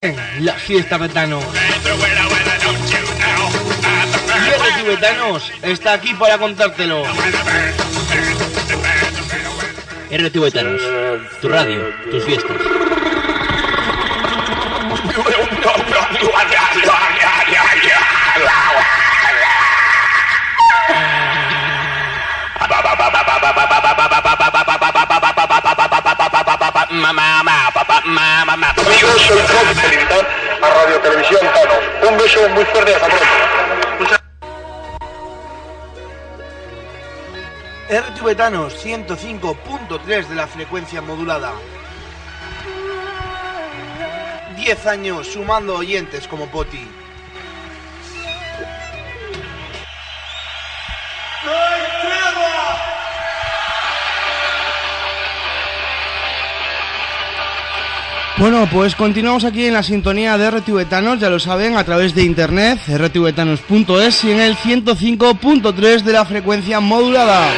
La fiesta betano. Y Tibetanos está aquí para contártelo. R Tibetanos, tu radio, tus fiestas. Amigos, soy Rob, felicitar a Radio Televisión Thanos. Un beso muy fuerte hasta pronto. R Tibetanos 105.3 de la frecuencia modulada. 10 años sumando oyentes como Poti. Bueno, pues continuamos aquí en la sintonía de RTVetanos, ya lo saben, a través de internet, rtvetanos.es y en el 105.3 de la frecuencia modulada.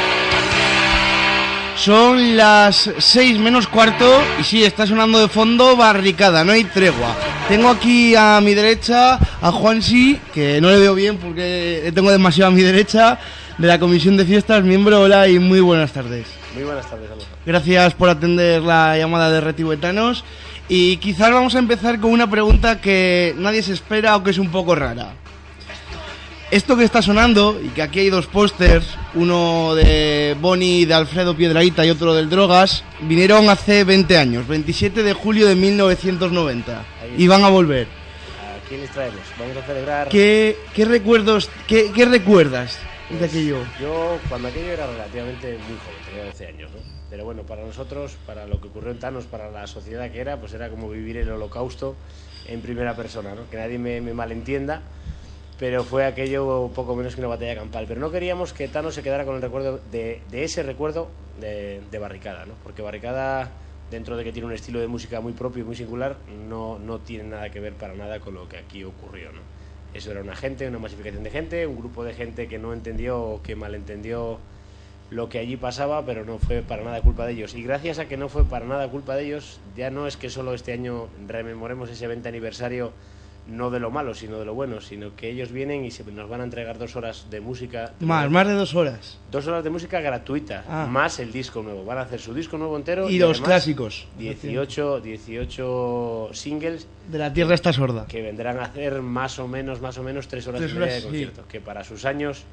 Son las 6 menos cuarto y sí, está sonando de fondo barricada, no hay tregua. Tengo aquí a mi derecha a Juansi, que no le veo bien porque le tengo demasiado a mi derecha, de la Comisión de Fiestas, miembro, hola y muy buenas tardes. Muy buenas tardes, Alonso. Gracias por atender la llamada de Retibuetanos. Y quizás vamos a empezar con una pregunta que nadie se espera o que es un poco rara. Esto que está sonando, y que aquí hay dos pósters, uno de Bonnie de Alfredo Piedraíta y otro del Drogas, vinieron hace 20 años, 27 de julio de 1990, Ahí y van a volver. ¿A quién les traemos? Vamos a celebrar. ¿Qué, qué recuerdos, qué, qué recuerdas de Pues, aquello? Yo, cuando aquello era relativamente muy joven, tenía 12 años, ¿no? Pero bueno, para nosotros, para lo que ocurrió en Thanos, para la sociedad que era, pues era como vivir el holocausto en primera persona, ¿no? Que nadie me, me malentienda, pero fue aquello poco menos que una batalla campal. Pero no queríamos que Thanos se quedara con el recuerdo de, de ese recuerdo de, de Barricada, ¿no? Porque Barricada, dentro de que tiene un estilo de música muy propio y muy singular, no, no tiene nada que ver para nada con lo que aquí ocurrió, ¿no? Eso era una gente, una masificación de gente, un grupo de gente que no entendió o que malentendió lo que allí pasaba, pero no fue para nada culpa de ellos. Y gracias a que no fue para nada culpa de ellos, ya no es que solo este año rememoremos ese 20 aniversario, no de lo malo, sino de lo bueno, sino que ellos vienen y se, nos van a entregar dos horas de música. Más, más de dos horas. Dos horas de música gratuita, Ah. más el disco nuevo. Van a hacer su disco nuevo entero. Y los además clásicos. 18, 18 singles De la tierra está sorda. que vendrán a hacer más o menos, más o menos tres horas Tres y media de sí. concierto, que para sus años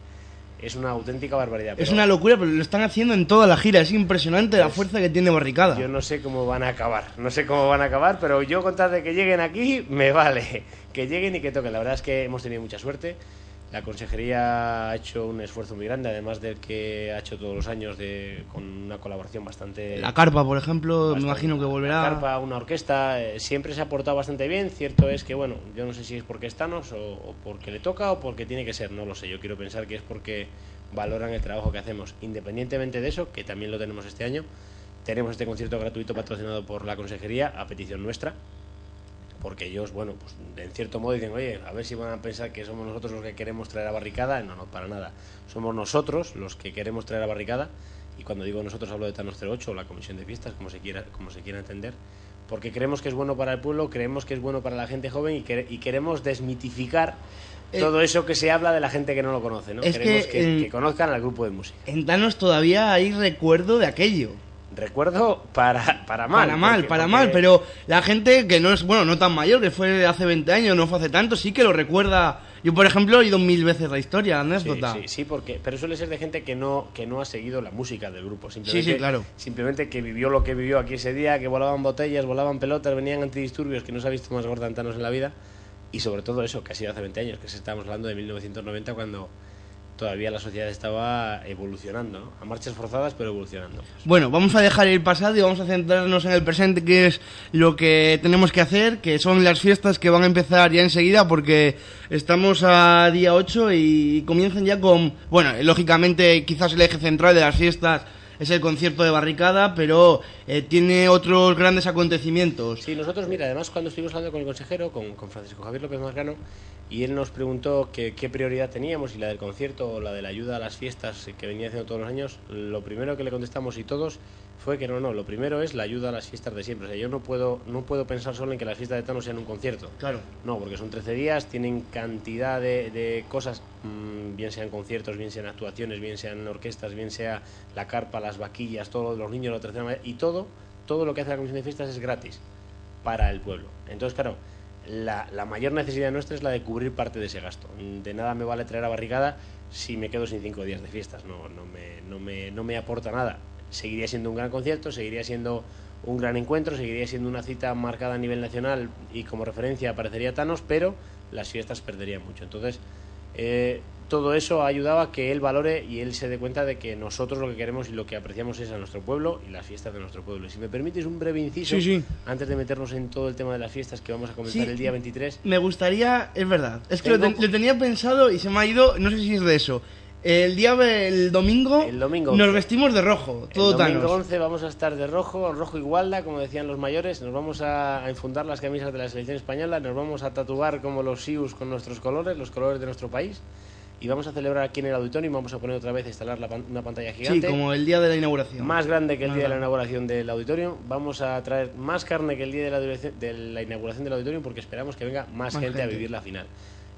es una auténtica barbaridad. Es una locura, pero lo están haciendo en toda la gira. Es impresionante la fuerza que tiene Barricada. Yo no sé cómo van a acabar, no sé cómo van a acabar, pero yo con tal de que lleguen aquí, me vale. Que lleguen y que toquen. La verdad es que hemos tenido mucha suerte. La consejería ha hecho un esfuerzo muy grande, además del que ha hecho todos los años de, con una colaboración bastante... La carpa, por ejemplo, me imagino que volverá. Una carpa, una orquesta, eh, siempre se ha portado bastante bien. Cierto es que, bueno, yo no sé si es porque es Thanos o, o porque le toca o porque tiene que ser, no lo sé. Yo quiero pensar que es porque valoran el trabajo que hacemos. Independientemente de eso, que también lo tenemos este año, tenemos este concierto gratuito patrocinado por la consejería a petición nuestra. Porque ellos, bueno, pues en cierto modo dicen, oye, a ver si van a pensar que somos nosotros los que queremos traer a Barricada. No, no, para nada. Somos nosotros los que queremos traer a Barricada. Y cuando digo nosotros hablo de Thanos 08 o la Comisión de Fiestas, como se quiera, como se quiera entender. Porque creemos que es bueno para el pueblo, creemos que es bueno para la gente joven y, y queremos desmitificar Eh, todo eso que se habla de la gente que no lo conoce, ¿no? Queremos que, que, eh, que conozcan al grupo de música. En Thanos todavía hay recuerdo de aquello. Recuerdo para, para mal. para mal, porque- para porque- mal, pero la gente que no es, bueno, no tan mayor, que fue hace 20 años, no fue hace tanto, sí que lo recuerda. Yo, por ejemplo, he oído mil veces la historia, la Sí, anécdota. sí, sí, porque, pero suele ser de gente que no, que no ha seguido la música del grupo. Simplemente, sí, claro. Simplemente que vivió lo que vivió aquí ese día, que volaban botellas, volaban pelotas, venían antidisturbios, que no se ha visto más gorda en Thanos en la vida. Y sobre todo eso, que ha sido hace 20 años, que se estábamos hablando de 1990 cuando todavía la sociedad estaba evolucionando, ¿no? a marchas forzadas, pero evolucionando. Bueno, vamos a dejar el pasado y vamos a centrarnos en el presente, que es lo que tenemos que hacer, que son las fiestas que van a empezar ya enseguida, porque estamos a día 8 y comienzan ya con, bueno, lógicamente quizás el eje central de las fiestas es el concierto de barricada, pero eh, tiene otros grandes acontecimientos. Sí, nosotros, mira, además cuando estuvimos hablando con el consejero, con, con Francisco Javier López Marcano, y él nos preguntó que- qué prioridad teníamos, si la del concierto o la de la ayuda a las fiestas que venía haciendo todos los años, lo primero que le contestamos y todos fue que no, no, lo primero es la ayuda a las fiestas de siempre. O sea, yo no puedo, no puedo pensar solo en que las fiestas de Thanos sean un concierto. Claro. No, porque son 13 días, tienen cantidad de, de cosas, mm, bien sean conciertos, bien sean actuaciones, bien sean orquestas, bien sea la carpa, las vaquillas, todo lo de los niños, la tercera y todo, todo lo que hace la Comisión de Fiestas es gratis para el pueblo. Entonces, claro, la, la mayor necesidad nuestra es la de cubrir parte de ese gasto. De nada me vale traer a barricada si me quedo sin cinco días de fiestas, no, no, me, no, me, no me aporta nada. Seguiría siendo un gran concierto, seguiría siendo un gran encuentro, seguiría siendo una cita marcada a nivel nacional y como referencia aparecería Thanos, pero las fiestas perderían mucho. Entonces, eh, todo eso ha ayudado a que él valore y él se dé cuenta de que nosotros lo que queremos y lo que apreciamos es a nuestro pueblo y las fiestas de nuestro pueblo. Y si me permites un breve inciso, Sí, sí. antes de meternos en todo el tema de las fiestas que vamos a comentar Sí. el día 23, Me gustaría, es verdad, es que lo, Tengo- ten- lo tenía pensado y se me ha ido, no sé si es de eso. El día, el domingo, El domingo nos vestimos de rojo, todo el domingo Thanos. 11 vamos a estar de rojo, rojo igualda, como decían los mayores. Nos vamos a, a enfundar las camisas de la selección española, nos vamos a tatuar como los SIUS con nuestros colores, los colores de nuestro país. Y vamos a celebrar aquí en el auditorio y vamos a poner otra vez a instalar la pan- una pantalla Sí, gigante. como el día de la inauguración. Más grande que el día de la inauguración del auditorio. Vamos a traer más carne que el día de la, duración- de la inauguración del auditorio porque esperamos que venga más, Más gente, a vivir la final.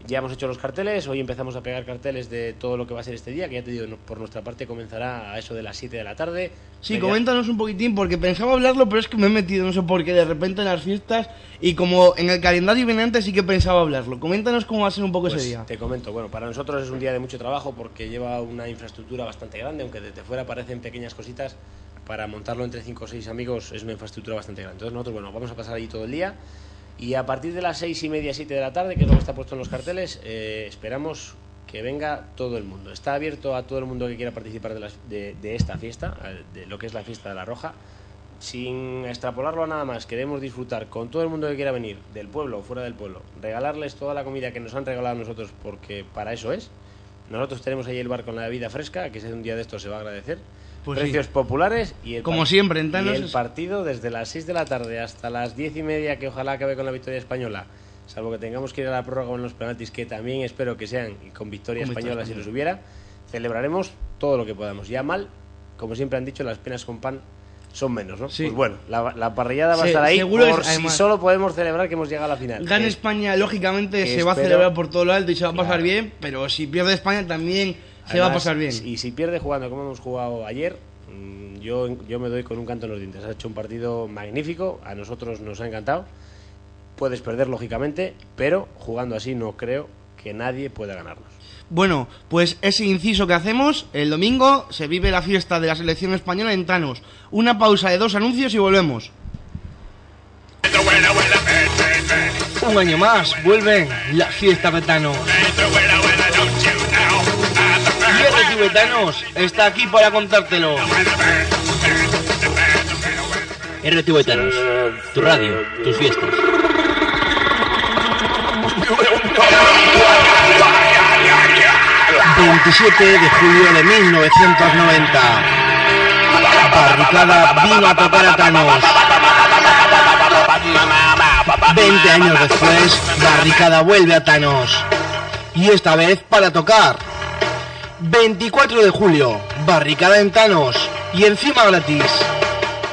Ya hemos hecho los carteles, hoy empezamos a pegar carteles de todo lo que va a ser este día, que ya te digo, por nuestra parte comenzará a eso de las 7 de la tarde. Sí, Media- coméntanos un poquitín, porque pensaba hablarlo, pero es que me he metido, no sé por qué, de repente en las fiestas, y como en el calendario viene antes, sí que pensaba hablarlo. Coméntanos cómo va a ser un poco Pues ese día. Te comento, bueno, para nosotros es un día de mucho trabajo porque lleva una infraestructura bastante grande, aunque desde fuera parecen pequeñas cositas, para montarlo entre 5 o 6 amigos es una infraestructura bastante grande. Entonces nosotros, bueno, vamos a pasar allí todo el día y a partir de las 6 y media, 7 de la tarde, que es lo que está puesto en los carteles, eh, esperamos que venga todo el mundo. Está abierto a todo el mundo que quiera participar de, esta fiesta, de lo que es la fiesta de la Roja. Sin extrapolarlo a nada más, queremos disfrutar con todo el mundo que quiera venir, del pueblo o fuera del pueblo, regalarles toda la comida que nos han regalado nosotros, porque para eso es. Nosotros tenemos ahí el bar con la bebida fresca, que si es un día de estos se va a agradecer. Pues sí. Precios populares y el, Como siempre, en y el es- partido desde las 6 de la tarde hasta las 10 y media, que ojalá acabe con la victoria española, salvo que tengamos que ir a la prórroga en los penaltis, que también espero que sean y con victoria Con victoria española si española. los hubiera, celebraremos todo lo que podamos. Ya mal, como siempre han dicho, las penas con pan son menos, ¿no? Sí. Pues bueno, la, la parrillada va a estar ahí seguro por es- si además- solo podemos celebrar que hemos llegado a la final. Que- España, lógicamente, se va a espero- celebrar por todo lo alto y se va a pasar Claro. bien, pero si pierde España también se va a Además, pasar bien. Y si pierde jugando como hemos jugado ayer, mm, yo, yo me doy con un canto en los dientes. Ha hecho un partido magnífico, a nosotros nos ha encantado. Puedes perder, lógicamente, pero jugando así no creo que nadie pueda ganarnos. Bueno, pues ese inciso que hacemos, el domingo se vive la fiesta de la selección española en Thanos. Una pausa de dos anuncios y volvemos. Un año más, vuelven las fiestas de Thanos. El Tibetanos está aquí para contártelo. R Tibetanos, tu radio, tus fiestas. 27 de julio de 1990. Barricada vino a tocar a Thanos. 20 años después, Barricada vuelve a Thanos. Y esta vez para tocar. 24 de julio, Barricada en Thanos. Y encima gratis.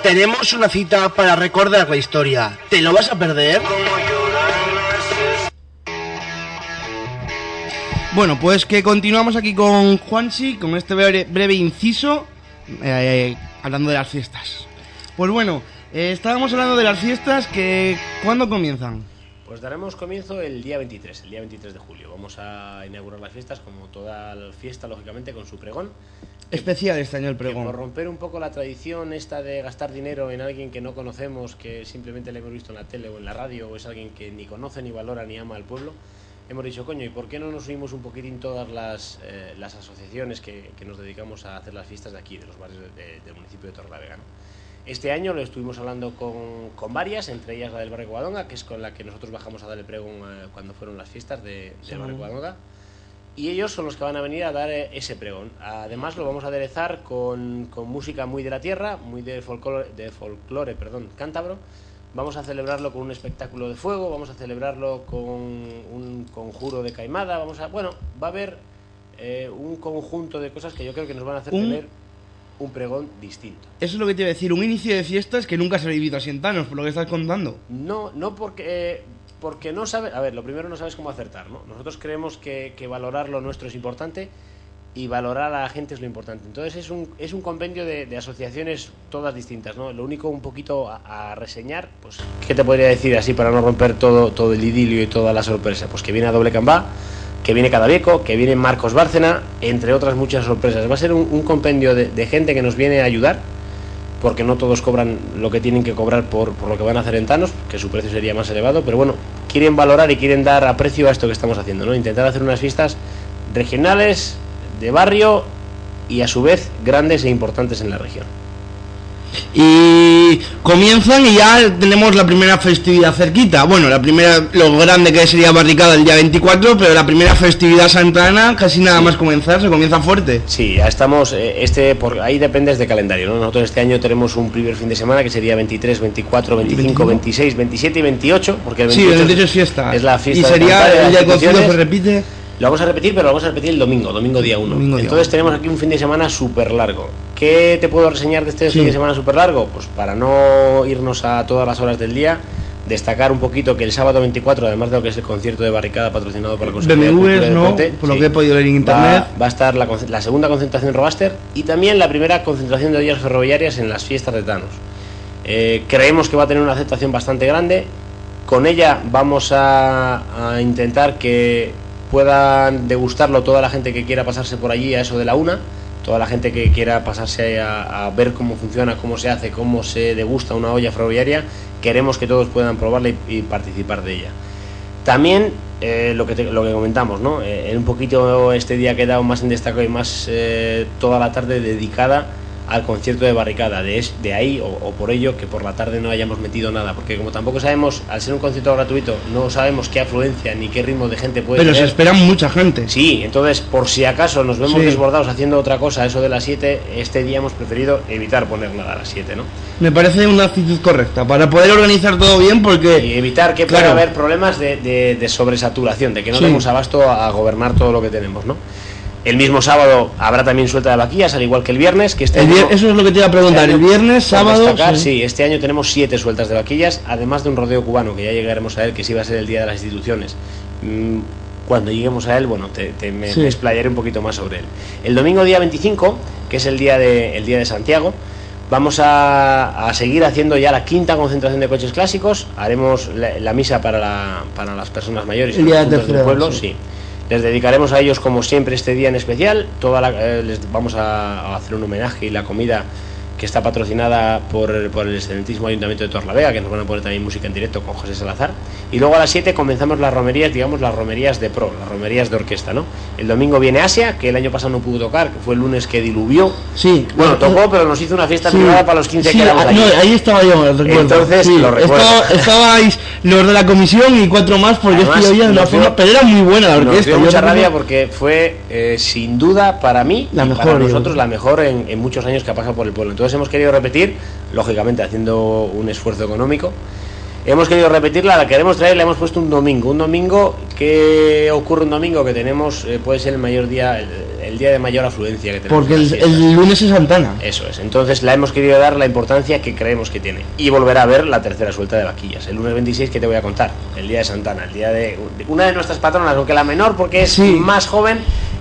Tenemos una cita para recordar la historia. ¿Te lo vas a perder? Bueno, pues que continuamos aquí con Juanchi, con este breve, inciso, eh, hablando de las fiestas. Pues bueno, eh, estábamos hablando de las fiestas que... ¿Cuándo comienzan? Pues daremos comienzo el día 23, el día 23 de julio. Vamos a inaugurar las fiestas, como toda la fiesta, lógicamente, con su pregón. Especial este año el Que por pregón. romper un poco la tradición esta de gastar dinero en alguien que no conocemos, que simplemente le hemos visto en la tele o en la radio, o es alguien que ni conoce, ni valora, ni ama al pueblo, hemos dicho, coño, ¿y por qué no nos unimos un poquitín todas las, eh, las asociaciones que, que nos dedicamos a hacer las fiestas de aquí, de los barrios de- de- del municipio de Torlavega? ¿no? Este año lo estuvimos hablando con, con varias, entre ellas la del barrio Guadonga, que es con la que nosotros bajamos a dar el pregón eh, cuando fueron las fiestas de, Sí. del barrio Guadonga. Y ellos son los que van a venir a dar eh, ese pregón. Además lo vamos a aderezar con, con música muy de la tierra, muy de folclore, de folclore perdón, cántabro. Vamos a celebrarlo con un espectáculo de fuego, vamos a celebrarlo con un conjuro de caimada, vamos a... Bueno, va a haber eh, un conjunto de cosas que yo creo que nos van a hacer Un- tener... un pregón distinto. Eso es lo que te iba a decir, un inicio de fiestas que nunca se ha vivido así en Thanos, por lo que estás contando. No, no porque, porque no sabes, a ver, lo primero no sabes cómo acertar, ¿no? Nosotros creemos que, que valorar lo nuestro es importante y valorar a la gente es lo importante. Entonces es un, es un compendio de, de asociaciones todas distintas, ¿no? Lo único un poquito a, a reseñar, pues, ¿qué te podría decir así para no romper todo, todo el idilio y toda la sorpresa? Pues que viene a Doble Cambá, que viene Cadavieco, que viene Marcos Bárcena, entre otras muchas sorpresas. Va a ser un, compendio de, de gente que nos viene a ayudar, porque no todos cobran lo que tienen que cobrar por, por lo que van a hacer en Thanos, que su precio sería más elevado, pero bueno, quieren valorar y quieren dar aprecio a esto que estamos haciendo, ¿no? Intentar hacer unas fiestas regionales, de barrio y a su vez grandes e importantes en la región. Y comienzan y ya tenemos la primera festividad cerquita. Bueno, la primera, lo grande que sería Barricada el día 24, pero la primera festividad santana, casi nada más comenzar, se comienza fuerte. Sí, ya estamos, eh, este, por ahí dependes de calendario, ¿no? Nosotros este año tenemos un primer fin de semana que sería 23, 24, 25, 25? 26, 27 y 28, porque el Sí, 28, el 28 es fiesta. es la fiesta Y de sería Cantabria, el día concilio, se repite. Lo vamos a repetir, pero lo vamos a repetir el domingo, domingo día 1. Domingo día Entonces tenemos aquí un fin de semana súper largo. ¿Qué te puedo reseñar de este Sí. fin de semana súper largo? Pues para no irnos a todas las horas del día, destacar un poquito que el sábado 24, además de lo que es el concierto de barricada patrocinado por la Consejería de y BMWs, ¿no? Deporte, Por lo sí, que he podido leer en internet. va a estar la, segunda concentración Robaster y también la primera concentración de ollas ferroviarias en las fiestas de Thanos. Eh, creemos que va a tener una aceptación bastante grande. Con ella vamos a, a intentar que puedan degustarlo toda la gente que quiera pasarse por allí a eso de la una, toda la gente que quiera pasarse a, a ver cómo funciona, cómo se hace, cómo se degusta una olla ferroviaria. Queremos que todos puedan probarla y, participar de ella. También eh, lo, que lo que comentamos, ¿no? Eh, un poquito este día ha quedado más en destaco y más eh, toda la tarde dedicada al concierto de barricada. De, es- de ahí o, o por ello que por la tarde no hayamos metido nada, porque como tampoco sabemos, al ser un concierto gratuito, no sabemos qué afluencia ni qué ritmo de gente puede Pero se espera mucha gente. Sí, entonces por si acaso nos vemos Sí. desbordados haciendo otra cosa, eso de las 7, este día hemos preferido evitar poner nada a las 7, ¿no? Me parece una actitud correcta para poder organizar todo bien Y porque evitar que pueda Claro. haber problemas de, de- de sobresaturación, de que no Sí. demos abasto a gobernar todo lo que tenemos, ¿no? El mismo sábado habrá también suelta de vaquillas, al igual que el viernes, que este el vier- año- eso es lo que te iba a preguntar. este El año, viernes, sábado. destacar, sí. sí, este año tenemos siete sueltas de vaquillas, además de un rodeo cubano, que ya llegaremos a él, que sí va a ser el día de las instituciones. Mm, Cuando lleguemos a él, bueno, te, te- me, Sí. un poquito más sobre él. El domingo día 25, que es el día de, el día de Santiago, vamos a, a seguir haciendo ya la quinta concentración de coches clásicos. Haremos la, la misa para, la- para las personas mayores y El día los del pueblo, sí. sí. Les dedicaremos a ellos como siempre este día en especial. Toda la- eh, les vamos a, a hacer un homenaje y la comida que está patrocinada por, por el excelentísimo Ayuntamiento de Torlavega, que nos van a poner también música en directo con José Salazar. Y luego a las 7 comenzamos las romerías, digamos las romerías de pro, las romerías de orquesta, ¿no? El domingo viene Asia, que el año pasado no pudo tocar, que fue el lunes que diluvió. Sí. Bueno, tocó, pero nos hizo una fiesta Sí. privada para los 15 Sí, que éramos ah, allí. no, ahí estaba yo, recuerdo. Entonces, Sí, lo recuerdo. estaba- estabais los de la comisión y cuatro más, porque Además, es que oía de una nos dio- forma, pero era muy buena la Nos orquesta. dio yo mucha rabia porque fue, eh, sin duda, para mí La mejor, para nosotros la mejor en, en muchos años que ha pasado por el pueblo. Entonces hemos querido repetir, lógicamente haciendo un esfuerzo económico, hemos querido repetirla, la queremos traer, la hemos puesto un domingo. Un domingo, ¿qué ocurre un domingo? Que tenemos, eh, puede ser el mayor día, el, el día de mayor afluencia que tenemos. Porque el, lunes es Santana. Eso es, entonces la hemos querido dar la importancia que creemos que tiene. Y volverá a ver la tercera suelta de vaquillas. El lunes 26 que te voy a contar, el día de Santana, el día de de una de nuestras patronas, aunque la menor porque es Sí. más joven,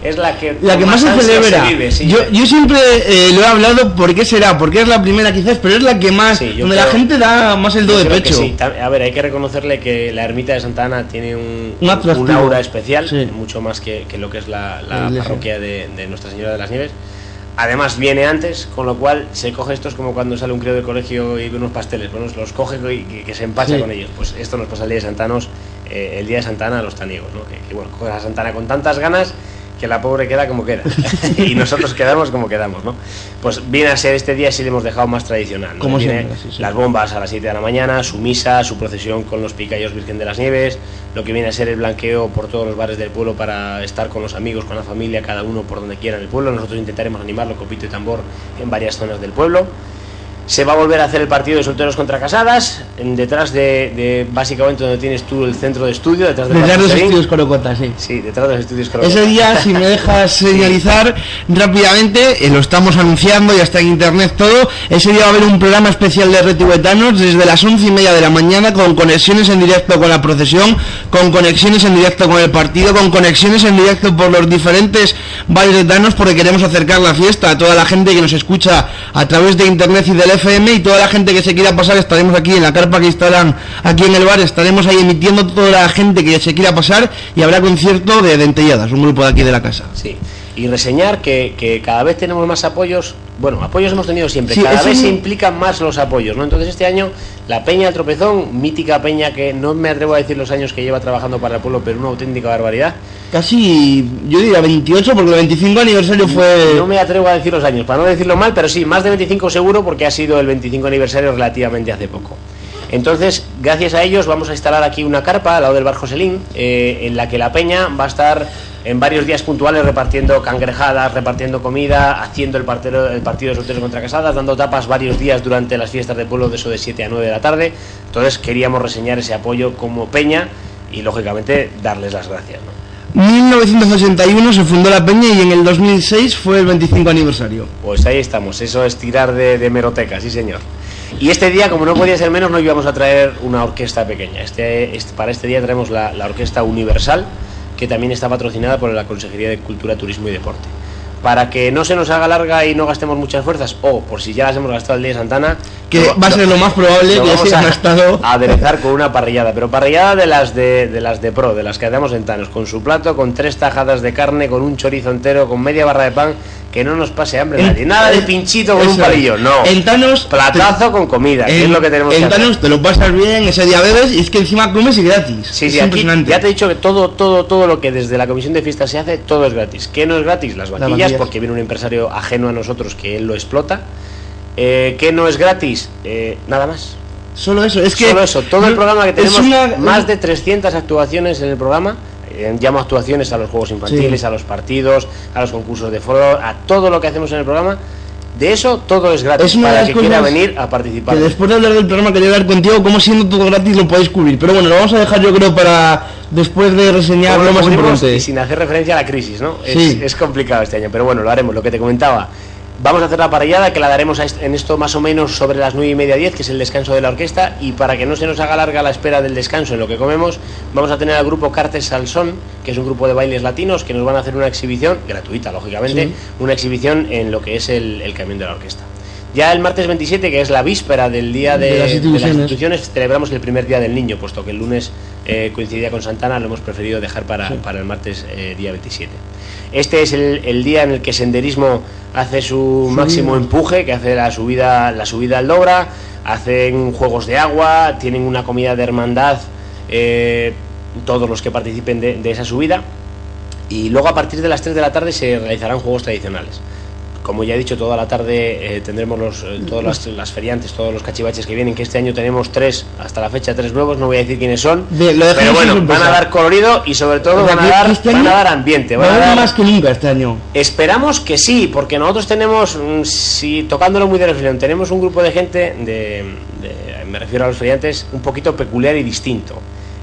es la que, La que más se ansia celebra. vive, sí. yo, yo siempre eh, lo he hablado, ¿por qué será? Porque es la primera quizás, pero es la que más, Sí, donde la creo- gente da más el do de pecho. sí. A ver, hay que reconocerle que la ermita de Santa Ana tiene un, Un atractivo. aura especial, mucho más que, que lo que es la, La la parroquia de, de Nuestra Señora de las Nieves. Además viene antes, con lo cual se coge esto es como cuando sale un crío del colegio y ve unos pasteles, bueno, los coge y que, que se empacha Sí. con ellos. Pues esto nos pasa el día de Santanos, eh, el día de Santana a los taniegos, ¿no? Que, que, bueno, coges a Santana con tantas ganas que la pobre queda como queda. y nosotros quedamos como quedamos, ¿no? Pues viene a ser este día si le hemos dejado más tradicional. ¿no? Como Viene siempre, sí, sí. Las bombas a las 7 de la mañana, su misa, su procesión con los picayos Virgen de las Nieves, lo que viene a ser el blanqueo por todos los bares del pueblo para estar con los amigos, con la familia, cada uno por donde quiera en el pueblo. Nosotros intentaremos animarlo, copito y tambor, en varias zonas del pueblo. Se va a volver a hacer el partido de solteros contra casadas, detrás de, de, básicamente donde tienes tú el centro de estudio, detrás de Detrás de los estudios Corocota, sí. Sí, detrás de los estudios Corocota. Ese día, si me dejas señalizar rápidamente, eh, lo estamos anunciando, ya está en internet todo. Ese día va a haber un programa especial de retibetanos desde las once y media de la mañana con conexiones en directo con la procesión, con conexiones en directo con el partido, con conexiones en directo por los diferentes valles porque queremos acercar la fiesta a toda la gente que nos escucha a través de internet y del FM y toda la gente que se quiera pasar estaremos aquí en la carpa que instalan aquí en el bar, estaremos ahí emitiendo toda la gente que se quiera pasar y habrá concierto de Dentelladas, un grupo de aquí de la casa. Sí. Y reseñar que, que cada vez tenemos más apoyos. Bueno, apoyos hemos tenido siempre. Sí, cada vez se implican más los apoyos, ¿no? Entonces este año la Peña del Tropezón, mítica Peña que no me atrevo a decir los años que lleva trabajando para el pueblo, pero una auténtica barbaridad. Casi, yo diría 28 porque el 25 aniversario fue... No me atrevo a decir los años, para no decirlo mal, pero sí, más de 25 seguro porque ha sido el 25 aniversario relativamente hace poco. Entonces, gracias a ellos vamos a instalar aquí una carpa al lado del bar Joselín, eh, en la que la peña va a estar en varios días puntuales repartiendo cangrejadas, repartiendo comida, haciendo el, partero- el partido de solteros contra casadas, dando tapas varios días durante las fiestas de pueblo de eso de 7 a 9 de la tarde. Entonces queríamos reseñar ese apoyo como peña y lógicamente darles las gracias. ¿no? 1981 se fundó la peña y en el 2006 fue el 25 aniversario. Pues ahí estamos, eso es tirar de, de meroteca, sí señor. Y este día, como no podía ser menos, no íbamos a traer una orquesta pequeña. Este, este- para este día traemos la, la Orquesta Universal, que también está patrocinada por la Consejería de Cultura, Turismo y Deporte. Para que no se nos haga larga y no gastemos muchas fuerzas, o por si ya las hemos gastado el día de Santana, Que va a ser lo más probable que vamos a, gastado. a aderezar con una parrillada, pero parrillada de las de, de las de pro, de las que hacemos en Tanos, con su plato, con tres tajadas de carne, con un chorizo entero, con media barra de pan, que no nos pase hambre En- nadie. Nada de pinchito con un palillo, no. En Thanos... Platazo con comida, que en, es lo que tenemos en que hacer. Thanos te lo pasas bien, ese día bebes y es que encima comes y gratis. Sí, sí, aquí ya te he dicho que todo, todo, todo lo que desde la comisión de fiestas se hace, todo es gratis. ¿Qué no es gratis? Las Las vaquillas, porque viene un empresario ajeno a nosotros que él lo explota. Eh, ¿Qué no es gratis? Eh, nada más. Solo eso, es que... Solo eso, todo el programa que tenemos, una- más de 300 actuaciones en el programa. eh, llamo actuaciones a los juegos infantiles, Sí. a los partidos, a los concursos de foro, a todo lo que hacemos en el programa. De eso todo es gratis Es una de para las que quiera venir a participar. Que después de hablar del programa quería hablar contigo, como siendo todo gratis lo podéis cubrir. Pero bueno, lo vamos a dejar yo creo para después de reseñar lo más importante. Y sin hacer referencia a la crisis, ¿no? Es, Sí. es complicado este año, pero bueno, lo haremos, lo que te comentaba. Vamos a hacer la parrillada, que la daremos en esto más o menos sobre las 9 y media 10, que es el descanso de la orquesta, y para que no se nos haga larga la espera del descanso en lo que comemos, vamos a tener al grupo Cartes Salsón, que es un grupo de bailes latinos, que nos van a hacer una exhibición, gratuita, lógicamente, Sí. una exhibición en lo que es el, el camión de la orquesta. Ya el martes 27, que es la víspera del día de, De las de instituciones. instituciones, celebramos el primer día del niño, puesto que el lunes eh, coincidía con Santana, lo hemos preferido dejar para, para el martes eh, día 27. Este es el, el día en el que Senderismo hace su máximo empuje, que hace la subida, la subida al Dobra, hacen juegos de agua, tienen una comida de hermandad, eh, todos los que participen de, de esa subida. Y luego a partir de las 3 de la tarde se realizarán juegos tradicionales. Como ya he dicho, toda la tarde eh, tendremos los, eh, todas las, las feriantes, todos los cachivaches que vienen, que este año tenemos tres, hasta la fecha tres nuevos, no voy a decir quiénes son, lo pero en bueno, van a dar colorido y sobre todo van a dar, este van a dar ambiente. Va Van a dar, más que nunca este año. Esperamos que sí, porque nosotros tenemos, mm, si tocándolo muy de reflexión, tenemos un grupo de gente, de, de- me refiero a los feriantes, un poquito peculiar y distinto.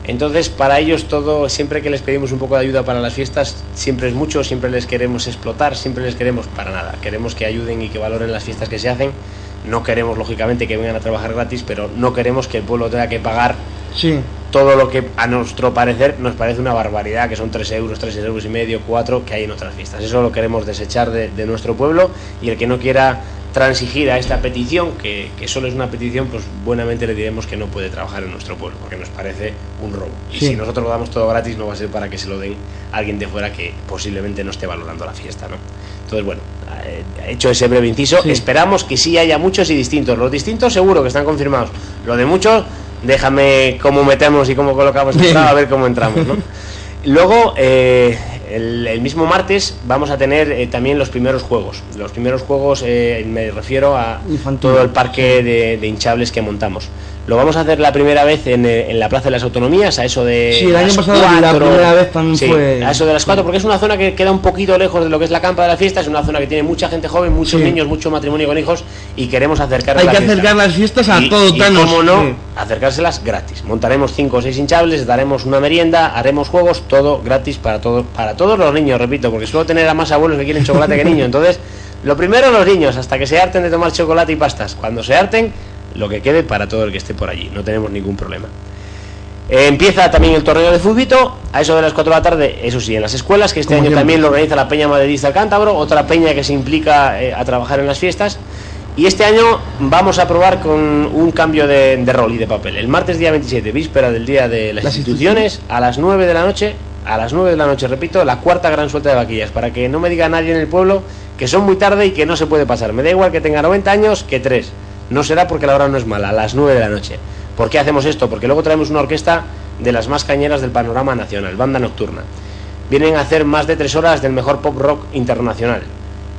Entonces, para ellos todo, siempre que les pedimos un poco de ayuda para las fiestas, siempre es mucho, siempre les queremos explotar, siempre les queremos para nada. Queremos que ayuden y que valoren las fiestas que se hacen. No queremos, lógicamente, que vengan a trabajar gratis, pero no queremos que el pueblo tenga que pagar Sí. todo lo que a nuestro parecer nos parece una barbaridad, que son 3 euros, 3 euros y medio, 4 que hay en otras fiestas. Eso lo queremos desechar de, de nuestro pueblo y el que no quiera transigir a esta petición, que, que solo es una petición, pues buenamente le diremos que no puede trabajar en nuestro pueblo, porque nos parece un robo. Y Sí. si nosotros lo damos todo gratis, no va a ser para que se lo den a alguien de fuera que posiblemente no esté valorando la fiesta, ¿no? Entonces, bueno, eh, hecho ese breve inciso, Sí. esperamos que sí haya muchos y distintos. Los distintos seguro que están confirmados. Lo de muchos, déjame cómo metemos y cómo colocamos el a ver cómo entramos, ¿no? Luego, eh, El, el mismo martes vamos a tener eh, también los primeros juegos. Los primeros juegos eh, me refiero a Infantil. todo el parque de, de hinchables que montamos. Lo vamos a hacer la primera vez en, eh, en la Plaza de las Autonomías, a eso de. Sí, el año las pasado la cuatro. primera vez también Sí, fue- A eso de las 4, porque es una zona que queda un poquito lejos de lo que es la campa de la fiesta. Es una zona que tiene mucha gente joven, muchos Sí. niños, mucho matrimonio con hijos y queremos acercar Hay la que fiesta. acercar las fiestas a Y- todo y Thanos. cómo no, Sí. acercárselas gratis. Montaremos 5 o 6 hinchables, daremos una merienda, haremos juegos, todo gratis para, todo, para todos los niños, repito, porque suelo tener a más abuelos que quieren chocolate que niños. Entonces, lo primero los niños, hasta que se harten de tomar chocolate y pastas. Cuando se harten, lo que quede para todo el que esté por allí. No tenemos ningún problema. Eh, empieza también el torneo de fútbito a eso de las 4 de la tarde, eso sí, en las escuelas, que este año también lo organiza la Peña Madridista Cántabro, otra peña que se implica eh, a trabajar en las fiestas. Y este año vamos a probar con un cambio de, de rol y de papel. El martes día 27, víspera del día de las, Las instituciones, a las 9 de la noche, a las 9 de la noche, repito, la cuarta gran suelta de vaquillas, para que no me diga nadie en el pueblo que son muy tarde y que no se puede pasar. Me da igual que tenga 90 años que 3. No será porque la hora no es mala, a las 9 de la noche. ¿Por qué hacemos esto? Porque luego traemos una orquesta de las más cañeras del panorama nacional, banda nocturna. Vienen a hacer más de tres horas del mejor pop rock internacional.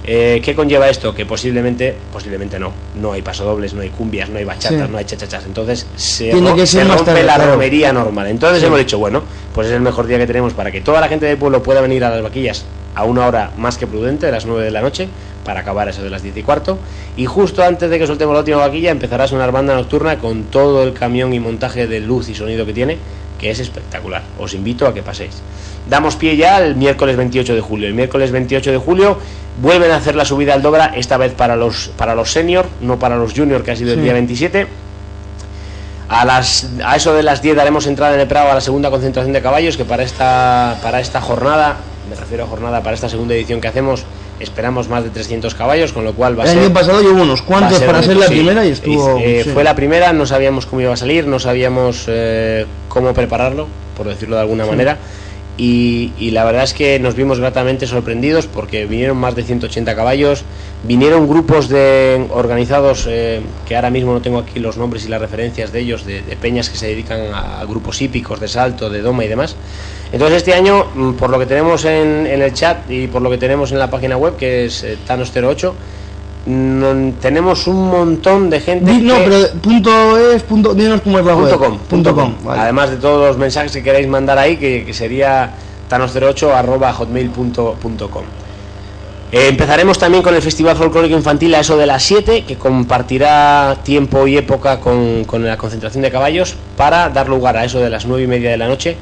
Eh, ¿Qué conlleva esto? Que posiblemente, posiblemente no, no hay pasodobles, no hay cumbias, no hay bachatas, Sí. no hay chachachas. Entonces se, ro- que se rompe tarde, la claro. romería normal. Entonces Sí. hemos dicho, bueno, pues es el mejor día que tenemos para que toda la gente del pueblo pueda venir a las vaquillas a una hora más que prudente, de las 9 de la noche, para acabar eso de las 10 y cuarto. Y justo antes de que soltemos la última vaquilla empezará a sonar banda nocturna con todo el camión y montaje de luz y sonido que tiene, que es espectacular. Os invito a que paséis. Damos pie ya el miércoles 28 de julio. El miércoles 28 de julio vuelven a hacer la subida al Dobra, esta vez para los, para los senior, no para los junior, que ha sido el día 27. A, las, a eso de las 10 daremos entrada en el Prado a la segunda concentración de caballos, que para esta, para esta jornada, me refiero a jornada, para esta segunda edición que hacemos, esperamos más de 300 caballos, con lo cual va a El ser... año pasado llevo unos cuantos ser para bonito, ser la sí. primera y estuvo. Eh, sí. Fue la primera, no sabíamos cómo iba a salir, no sabíamos eh, cómo prepararlo, por decirlo de alguna manera. Y, y la verdad es que nos vimos gratamente sorprendidos porque vinieron más de 180 caballos, vinieron grupos de organizados eh, que ahora mismo no tengo aquí los nombres y las referencias de ellos, de, de peñas que se dedican a, a grupos hípicos de salto, de doma y demás. Entonces este año, mm, por lo que tenemos en, en el chat y por lo que tenemos en la página web, que es eh, Thanos08, mm, tenemos un montón de gente. No, que- pero punto es, punto, dinos cómo es la web. punto com, Punto com, vale. Además de todos los mensajes que queráis mandar ahí, que, que sería tanos08 arroba hotmail.com. Eh, empezaremos también con el Festival Folclórico Infantil a eso de las 7, que compartirá tiempo y época con, con la concentración de caballos para dar lugar a eso de las 9 y media de la noche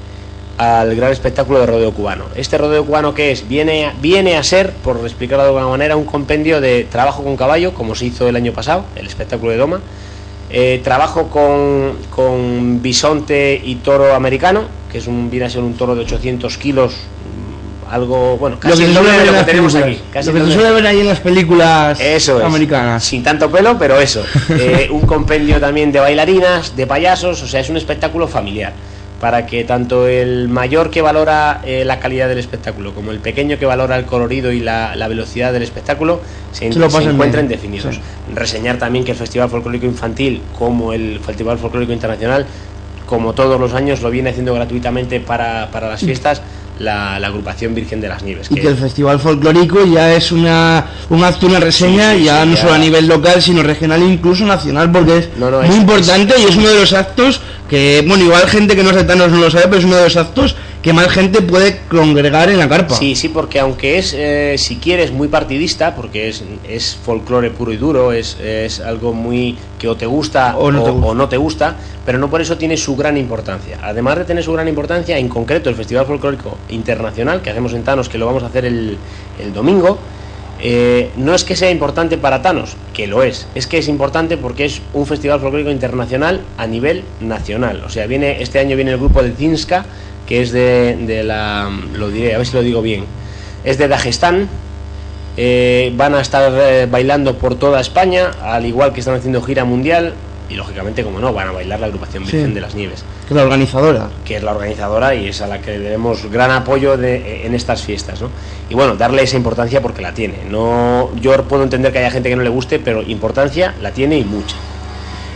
al gran espectáculo de rodeo cubano. Este rodeo cubano que es viene a, viene a ser, por explicarlo de alguna manera, un compendio de trabajo con caballo, como se hizo el año pasado, el espectáculo de Doma, eh, trabajo con, con bisonte y toro americano, que es un, viene a ser un toro de 800 kilos, mm, algo, bueno, Lo casi que el doble de ver lo que tenemos películas. aquí. Casi Lo que se suele ver ahí en las películas Eso es. americanas. Sin tanto pelo, pero eso. Eh, un compendio también de bailarinas, de payasos, o sea, es un espectáculo familiar. Para que tanto el mayor que valora eh, la calidad del espectáculo como el pequeño que valora el colorido y la, la velocidad del espectáculo se, encuentren bien. definidos. Sí. Reseñar también que el Festival Folclórico Infantil, como el Festival Folclórico Internacional, como todos los años, lo viene haciendo gratuitamente para, para las fiestas la, la agrupación Virgen de las Nieves. Y que el festival folclórico ya es una, un acto, una reseña, Sí, sí, ya sí, no ya. solo a nivel local, sino regional e incluso nacional, porque es No, no, muy es- importante y es uno de los actos que, bueno, igual gente que no es de Thanos no lo sabe, pero es uno de los actos que más gente puede congregar en la carpa. Sí, sí, porque aunque es, eh, si quieres, muy partidista, porque es, es folclore puro y duro, es, es algo muy que o te gusta O no te gusta. o no te gusta, pero no por eso tiene su gran importancia. Además de tener su gran importancia, en concreto el Festival Folclórico Internacional que hacemos en Tanos, que lo vamos a hacer el, el domingo, eh, no es que sea importante para Tanos, que lo es, es que es importante porque es un festival folclórico internacional a nivel nacional. O sea, viene este año viene el grupo de Zinska, que es de, de la, lo diré, a ver si lo digo bien, es de Dagestán. Eh, van a estar eh, bailando por toda España, al igual que están haciendo gira mundial. Y lógicamente, como no, van a bailar la agrupación Sí. Virgen de las Nieves Que la organizadora. que es la organizadora y es a la que debemos gran apoyo de- en estas fiestas, ¿no? Y bueno, darle esa importancia porque la tiene. No, yo puedo entender que haya gente que no le guste, pero importancia la tiene y mucha.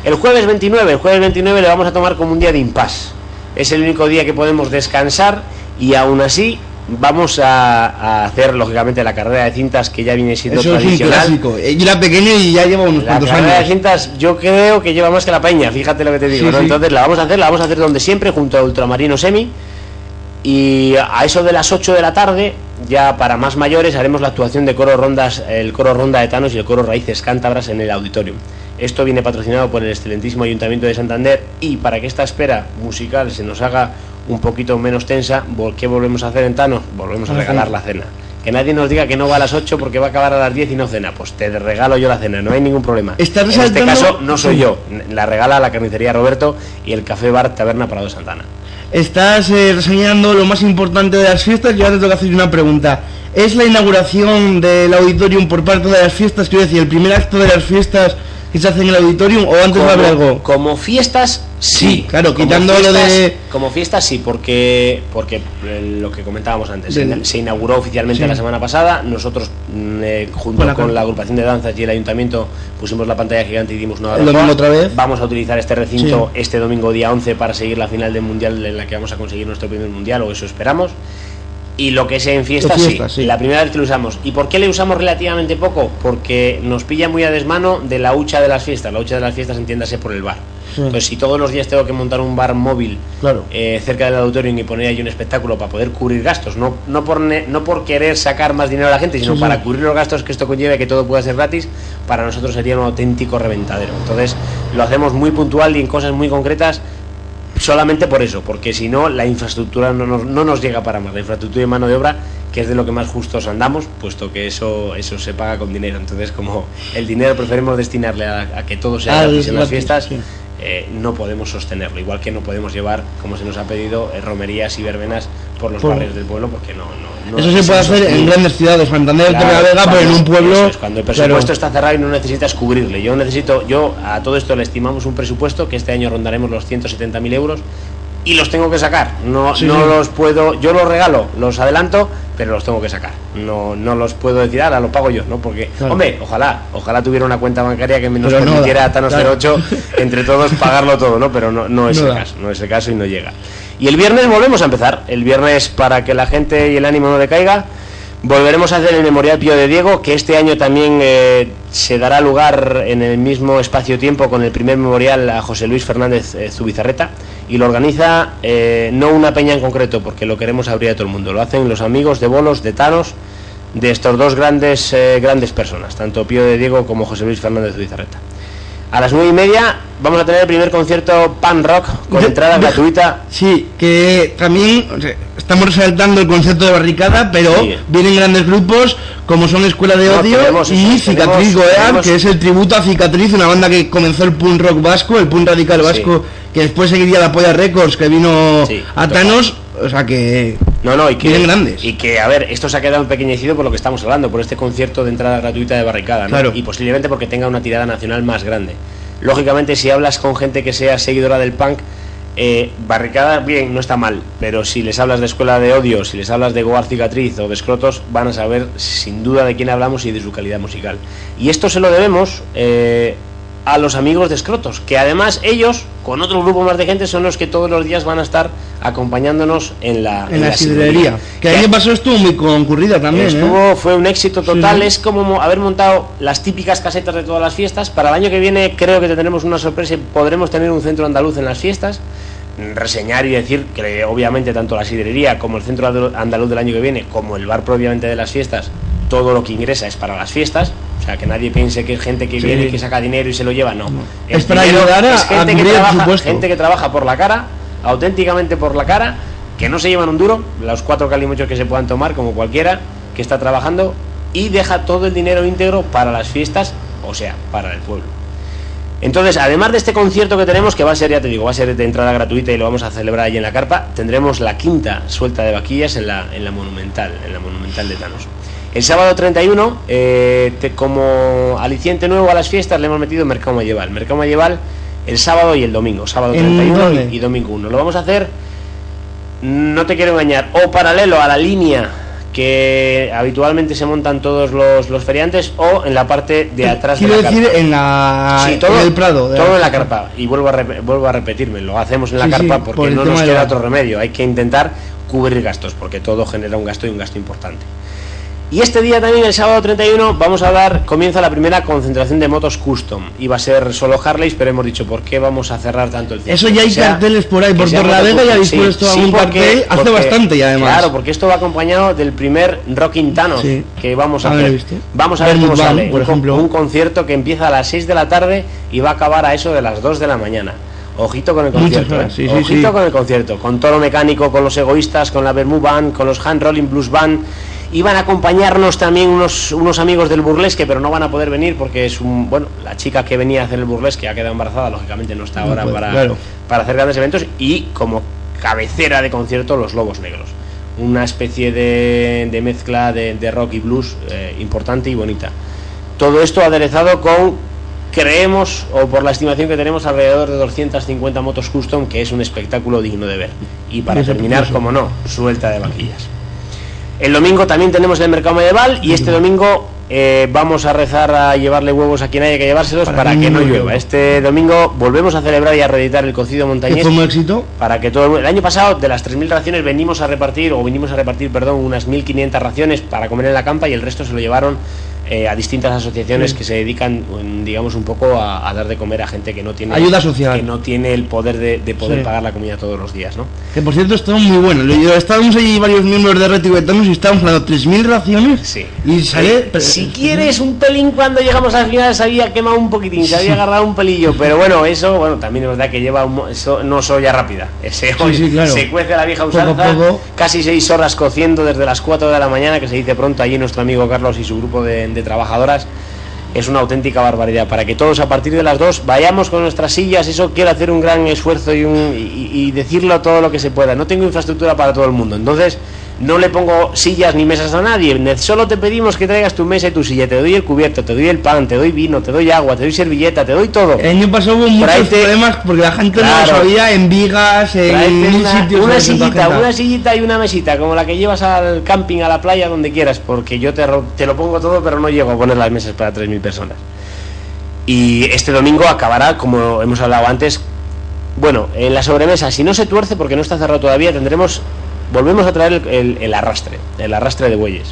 El jueves 29, el jueves 29 le vamos a tomar como un día de impas. Es el único día que podemos descansar y aún así Vamos a, a hacer, lógicamente, la carrera de cintas que ya viene siendo Eso es un tradicional. clásico. Eh, Yo era pequeño y ya lleva unos La cuantos carrera de años. cintas yo creo que lleva más que la peña, fíjate lo que te digo, Sí, ¿no? sí. Entonces la vamos a hacer, la vamos a hacer donde siempre, junto a Ultramarino Semi. Y a eso de las 8 de la tarde, ya para más mayores, haremos la actuación de coro rondas, el coro ronda de Tanos y el coro Raíces Cántabras en el auditorium. Esto viene patrocinado por el excelentísimo Ayuntamiento de Santander y para que esta espera musical se nos haga un poquito menos tensa, ¿qué volvemos a hacer en Tanos? Volvemos a La regalar la cena. Que nadie nos diga que no va a las 8 porque va a acabar a las 10 y no cena. Pues te regalo yo la cena, no hay ningún problema. En este caso no soy yo, la regala la carnicería Roberto y el café bar Taberna Prado Santana. Estás eh, reseñando lo más importante de las fiestas y ahora te tengo que hacer una pregunta. ¿Es la inauguración del auditorium por parte de las fiestas? Quiero decir, el primer acto de las fiestas que se hace en el auditorium o antes va a haber algo? como fiestas, sí. Claro, Como quitando lo fiestas- de- Como fiestas, sí, porque, porque eh, lo que comentábamos antes, se inauguró oficialmente Sí. la semana pasada. Nosotros, mm, eh, junto Con la con can- la agrupación de danzas y el ayuntamiento, pusimos la pantalla gigante y dimos una domingo otra vez. Vamos a utilizar este recinto este domingo, día 11, para seguir la final del mundial en la que vamos a conseguir nuestro primer mundial, o eso esperamos. Y lo que sea en fiestas, sí. sí. La primera vez que lo usamos. ¿Y por qué le usamos relativamente poco? Porque nos pilla muy a desmano de la hucha de las fiestas. La hucha de las fiestas entiéndase por el bar. Sí. Entonces, si todos los días tengo que montar un bar móvil Claro. eh, cerca del auditorio y poner ahí un espectáculo para poder cubrir gastos, no, no, por, ne- no por querer sacar más dinero a la gente, sino sí. para cubrir los gastos que esto conlleve, que todo pueda ser gratis, para nosotros sería un auténtico reventadero. Entonces, lo hacemos muy puntual y en cosas muy concretas solamente por eso, porque si no, la infraestructura no nos, no nos llega para más. La infraestructura y mano de obra, que es de lo que más justos andamos, puesto que eso, eso se paga con dinero. Entonces, como el dinero preferimos destinarle a, a que todo sea gratis en las fiestas, sí. Eh, no podemos sostenerlo. Igual que no podemos llevar, como se nos ha pedido, eh, romerías y verbenas por los barrios del pueblo, porque no. no, no Eso se puede hacer en grandes ciudades, Santander, Claro, Torrelavega, pero en un pueblo... es, cuando el presupuesto está cerrado y no necesitas cubrirle. Yo necesito, yo a todo esto le estimamos un presupuesto que este año rondaremos los 170.000 euros y los tengo que sacar. No, Sí, no sí. los puedo, yo los regalo, los adelanto, pero los tengo que sacar. No, no los puedo decir, ahora lo pago yo, ¿no? Porque, Claro. hombre, ojalá, ojalá tuviera una cuenta bancaria que nos Pero no permitiera da, a Thanos claro. 08 entre todos pagarlo todo, ¿no? Pero no, no es No el da. caso, no es el caso y no llega. Y el viernes volvemos a empezar. El viernes para que la gente y el ánimo no decaiga. Volveremos a hacer el Memorial Pío de Diego, que este año también eh, se dará lugar en el mismo espacio-tiempo con el primer memorial a José Luis Fernández eh, Zubizarreta, y lo organiza eh, no una peña en concreto, porque lo queremos abrir a todo el mundo, lo hacen los amigos de Bolos, de Tanos, de estos dos grandes, grandes personas, tanto Pío de Diego como José Luis Fernández Zubizarreta. A las nueve y media vamos a tener el primer concierto pan rock con De- entrada de- gratuita Sí, que también o sea, estamos resaltando el concepto de barricada, pero Sí. vienen grandes grupos como son Escuela de No, Odio tenemos y eso, Cicatriz tenemos- tenemos- que es el tributo a Cicatriz, una banda que comenzó el punk rock vasco, el punk radical Sí. vasco, que después seguiría la Polla Records, que vino Sí, a. Thanos, o sea que... No, no, y que, Vienen grandes. y que, a ver, esto se ha quedado empequeñecido por lo que estamos hablando, por este concierto de entrada gratuita de barricada, ¿no? Claro. Y posiblemente porque tenga una tirada nacional más grande. Lógicamente, si hablas con gente que sea seguidora del punk, eh, barricada, bien, no está mal, pero si les hablas de Escuela de Odio, si les hablas de Goar Cicatriz o de Escrotos, van a saber sin duda de quién hablamos y de su calidad musical. Y esto se lo debemos eh, a los amigos de Escrotos, que además ellos, con otro grupo más de gente, son los que todos los días van a estar acompañándonos en la, En la sidrería. Que el año pasado estuvo muy concurrida también, ¿eh? Estuvo, fue un éxito total. sí. Es como mo- haber montado las típicas casetas de todas las fiestas. Para el año que viene creo que tendremos una sorpresa y podremos tener un centro andaluz en las fiestas. Reseñar y decir que obviamente tanto la sidrería como el centro andalu- andaluz del año que viene, como el bar propiamente de las fiestas, todo lo que ingresa es para las fiestas. O sea, que nadie piense que es gente que Sí. viene y que saca dinero y se lo lleva, no. El Es para ayudar a- es a que trabaja, gente que trabaja por la cara, auténticamente por la cara, que no se llevan un duro, los cuatro calimochos que se puedan tomar, como cualquiera que está trabajando, y deja todo el dinero íntegro para las fiestas, o sea, para el pueblo. Entonces, además de este concierto que tenemos, que va a ser, ya te digo, va a ser de entrada gratuita y lo vamos a celebrar allí en la carpa, tendremos la quinta suelta de vaquillas en la, en la Monumental, en la Monumental de Thanos. El sábado 31, eh, te- como aliciente nuevo a las fiestas, le hemos metido Mercado Medieval. Mercado Medieval el sábado y el domingo, sábado ¿En 31 dónde? y, y domingo 1. Lo vamos a hacer, no te quiero engañar, o paralelo a la línea que habitualmente se montan todos los, los feriantes, o en la parte de atrás de Quiero la decir carpa. en la Sí, todo, en el Prado. de todo en la carpa. Y vuelvo a, rep- vuelvo a repetirme, lo hacemos en la Sí, carpa por porque no nos de queda la- otro remedio. Hay que intentar, cubrir gastos, porque todo genera un gasto y un gasto importante. Y este día también, el sábado 31, vamos a dar, comienza la primera concentración de motos custom. Iba a ser solo Harleys, pero hemos dicho, ¿por qué vamos a cerrar tanto el Eso ya hay sea- carteles por ahí, por sea Torrelavega ya habéis sí, puesto sí, algún porque- cartel hace porque- bastante ya además. Claro, porque esto va acompañado del primer Rocking Thanos Sí. que vamos a Ah, lo he hacer. Vamos a ver cómo sale. por un, ejemplo. un concierto que empieza a las 6 de la tarde y va a acabar a eso de las 2 de la mañana. Ojito con el concierto. horas, ¿eh? sí, Ojito sí. con el concierto. Con todo lo mecánico, con los egoístas, con la Vermouth Band, con los Hand Rolling Blues Band. Iban a acompañarnos también unos, unos amigos del burlesque, pero no van a poder venir porque es un. Bueno, la chica que venía a hacer el burlesque ha quedado embarazada, lógicamente no está No ahora para, claro. para hacer grandes eventos. Y como cabecera de concierto, los Lobos Negros. Una especie de, de mezcla de, de rock y blues eh, importante y bonita. Todo esto aderezado con, creemos, o por la estimación que tenemos, alrededor de 250 motos custom, que es un espectáculo digno de ver. Y para terminar, como no, suelta de vaquillas. El domingo también tenemos el mercado medieval y este domingo eh, vamos a rezar a llevarle huevos a quien haya que llevárselos Para para, que que no llueva. llueva. Este domingo volvemos a celebrar y a reeditar el cocido montañés fue un éxito. para que todo el, el año pasado de las 3.000 raciones venimos a repartir o vinimos a repartir perdón unas 1.500 raciones para comer en la campa y el resto se lo llevaron eh, a distintas asociaciones Sí. que se dedican mm, digamos un poco a, a dar de comer a gente que no tiene Ayuda social. que no tiene el poder de, de poder Sí. pagar la comida todos los días ¿no? Que por cierto está muy bueno. Estábamos allí varios miembros de Reto Tibetanos y estábamos hablando 3.000 raciones. Sí. Y sale. si quieres un pelín cuando llegamos al final se había quemado un poquitín se había agarrado un pelillo pero bueno eso bueno también es verdad que lleva un eso no es olla rápida ese claro. se cuece la vieja Poco usanza poco. casi seis horas cociendo desde las 4 de la mañana que se dice pronto allí nuestro amigo Carlos y su grupo de, de trabajadoras es una auténtica barbaridad. Para que todos a partir de las 2 vayamos con nuestras sillas eso quiero hacer un gran esfuerzo y, un, y, y decirlo todo lo que se pueda. No tengo infraestructura para todo el mundo. Entonces no le pongo sillas ni mesas a nadie, solo te pedimos que traigas tu mesa y tu silla, te doy el cubierto, te doy el pan, te doy vino, te doy agua, te doy servilleta, te doy todo. El año pasado hubo muchos problemas porque la gente no lo sabía en vigas, en Tráete mil una, sitios. una sillita, una sillita y una mesita, como la que llevas al camping, a la playa, donde quieras, porque yo te lo pongo todo, pero no llego a poner las mesas para 3.000 personas. Y este domingo acabará, como hemos hablado antes, bueno, en la sobremesa, si no se tuerce, porque no está cerrado todavía, tendremos, volvemos a traer el, el- el arrastre, el arrastre de bueyes.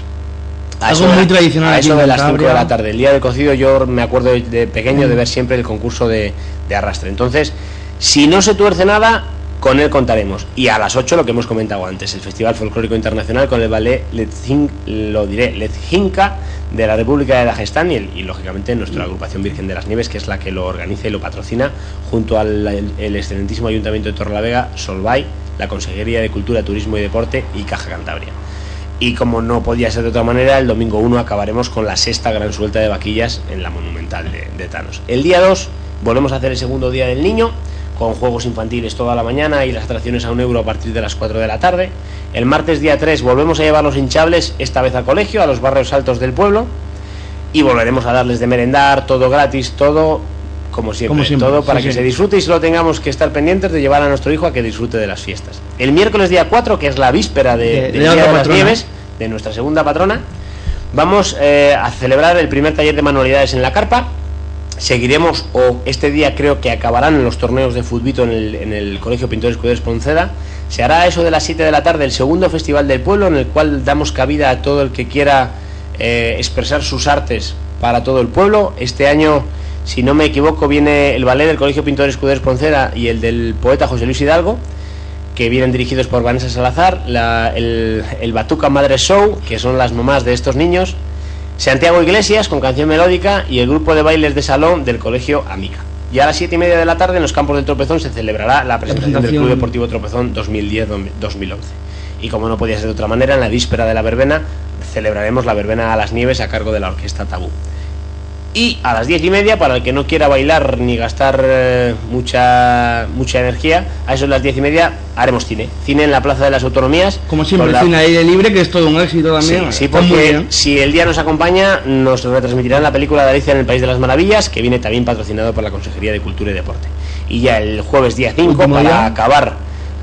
A Algo muy la- tradicional A eso de las 5 de la tarde. El día del cocido yo me acuerdo de- de pequeño de ver siempre el concurso de, de arrastre. Entonces, si no se tuerce nada, con él contaremos. Y a las 8 lo que hemos comentado antes, el Festival Folclórico Internacional con el ballet lo diré, Letzinka de la República de Dagestán y, el- y, lógicamente nuestra agrupación Virgen de las Nieves, que es la que lo organiza y lo patrocina, junto al el, el excelentísimo Ayuntamiento de Torrelavega, Solvay, la Consejería de Cultura, Turismo y Deporte y Caja Cantabria. Y como no podía ser de otra manera, el domingo 1 acabaremos con la sexta gran suelta de vaquillas en la Monumental de, de Thanos. El día 2 volvemos a hacer el segundo día del niño, con juegos infantiles toda la mañana y las atracciones a un euro a partir de las 4 de la tarde. El martes día 3 volvemos a llevar los hinchables, esta vez a colegio, a los barrios altos del pueblo. Y volveremos a darles de merendar, todo gratis, todo como siempre, Como siempre, todo para sí, que se disfrute y solo tengamos que estar pendientes de llevar a nuestro hijo a que disfrute de las fiestas. El miércoles día 4, que es la víspera de, De- de Día la las. Nieves, de nuestra segunda patrona, vamos eh, a celebrar el primer taller de manualidades en la carpa. Seguiremos, o este día creo que acabarán los torneos de futbito en el, en el Colegio Pintores Escuderos Ponceda. Se hará eso de las 7 de la tarde el segundo festival del pueblo, en el cual damos cabida a todo el que quiera eh, expresar sus artes para todo el pueblo. Este año, si no me equivoco, viene el ballet del Colegio Pintores Escuderos Ponceda y el del poeta José Luis Hidalgo que vienen dirigidos por Vanessa Salazar, la- el, el Batuca Madre Show, que son las mamás de estos niños, Santiago Iglesias con canción melódica y el grupo de bailes de salón del colegio Amica. Y a las siete y media de la tarde en los campos del Tropezón se celebrará la presentación, del presentación. Club Deportivo Tropezón 2010-2011. Y como no podía ser de otra manera, en la víspera de la verbena celebraremos la verbena a las nieves a cargo de la orquesta Tabú. Y a las diez y media, para el que no quiera bailar ni gastar eh, mucha, mucha energía, a eso de las diez y media haremos cine. Cine en la Plaza de las Autonomías. Como siempre, la- cine aire libre, que es todo un éxito también. sí, porque si el día nos acompaña, nos retransmitirán la película de Alicia en el País de las Maravillas, que viene también patrocinado por la Consejería de Cultura y Deporte. Y ya el jueves día 5, Último para día. acabar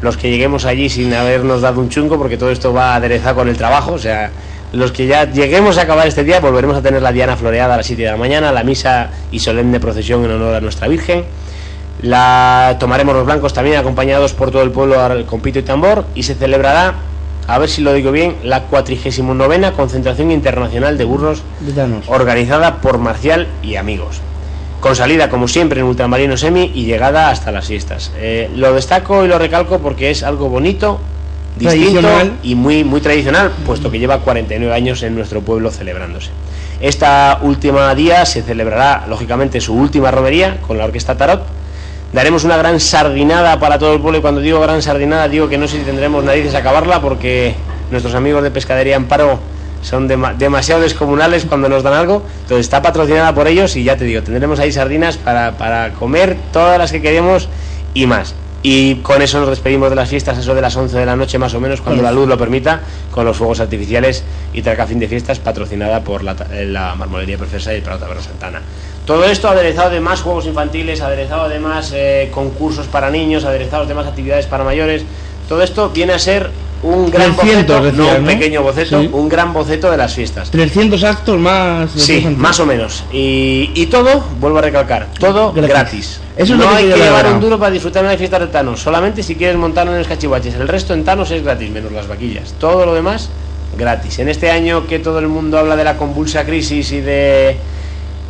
los que lleguemos allí sin habernos dado un chungo, porque todo esto va aderezado con el trabajo, o sea, los que ya lleguemos a acabar este día, volveremos a tener la Diana floreada a las 7 de la mañana, la misa y solemne procesión en honor a nuestra Virgen. La tomaremos los blancos también acompañados por todo el pueblo al- con pito y tambor y se celebrará a ver si lo digo bien, la 49 Concentración Internacional de Burros organizada por Marcial y amigos. Con salida, como siempre, en Ultramarino Semi y llegada hasta las siestas. Eh, lo destaco y lo recalco porque es algo bonito, distinto y muy, muy tradicional, puesto que lleva 49 años en nuestro pueblo celebrándose. Esta última día se celebrará, lógicamente, su última romería con la Orquesta Tarot. Daremos una gran sardinada para todo el pueblo y cuando digo gran sardinada digo que no sé si tendremos narices a acabarla porque nuestros amigos de Pescadería Amparo son dema- demasiado descomunales cuando nos dan algo. Entonces está patrocinada por ellos y ya te digo, tendremos ahí sardinas para, para comer todas las que queremos y más. Y con eso nos despedimos de las fiestas, eso de las 11 de la noche más o menos, cuando la luz lo permita, con los fuegos artificiales y Traca Fin de Fiestas, patrocinada por la, eh, la Marmolería Profesa y el Prado Taberna Santana. Todo esto aderezado de más juegos infantiles, aderezado de más eh, concursos para niños, aderezados de más actividades para mayores. Todo esto viene a ser un gran 300 boceto, no un ¿no? pequeño boceto, Sí. un gran boceto de las fiestas. 300 actos más. Sí, más o menos. Y, y todo, vuelvo a recalcar, todo Gratis. gratis. Eso es lo no que hay que llevar un duro para disfrutar de una fiesta de Thanos, solamente si quieres montarlo en los cachivaches. El resto en Thanos es gratis, menos las vaquillas. Todo lo demás, gratis. En este año que todo el mundo habla de la convulsa crisis y de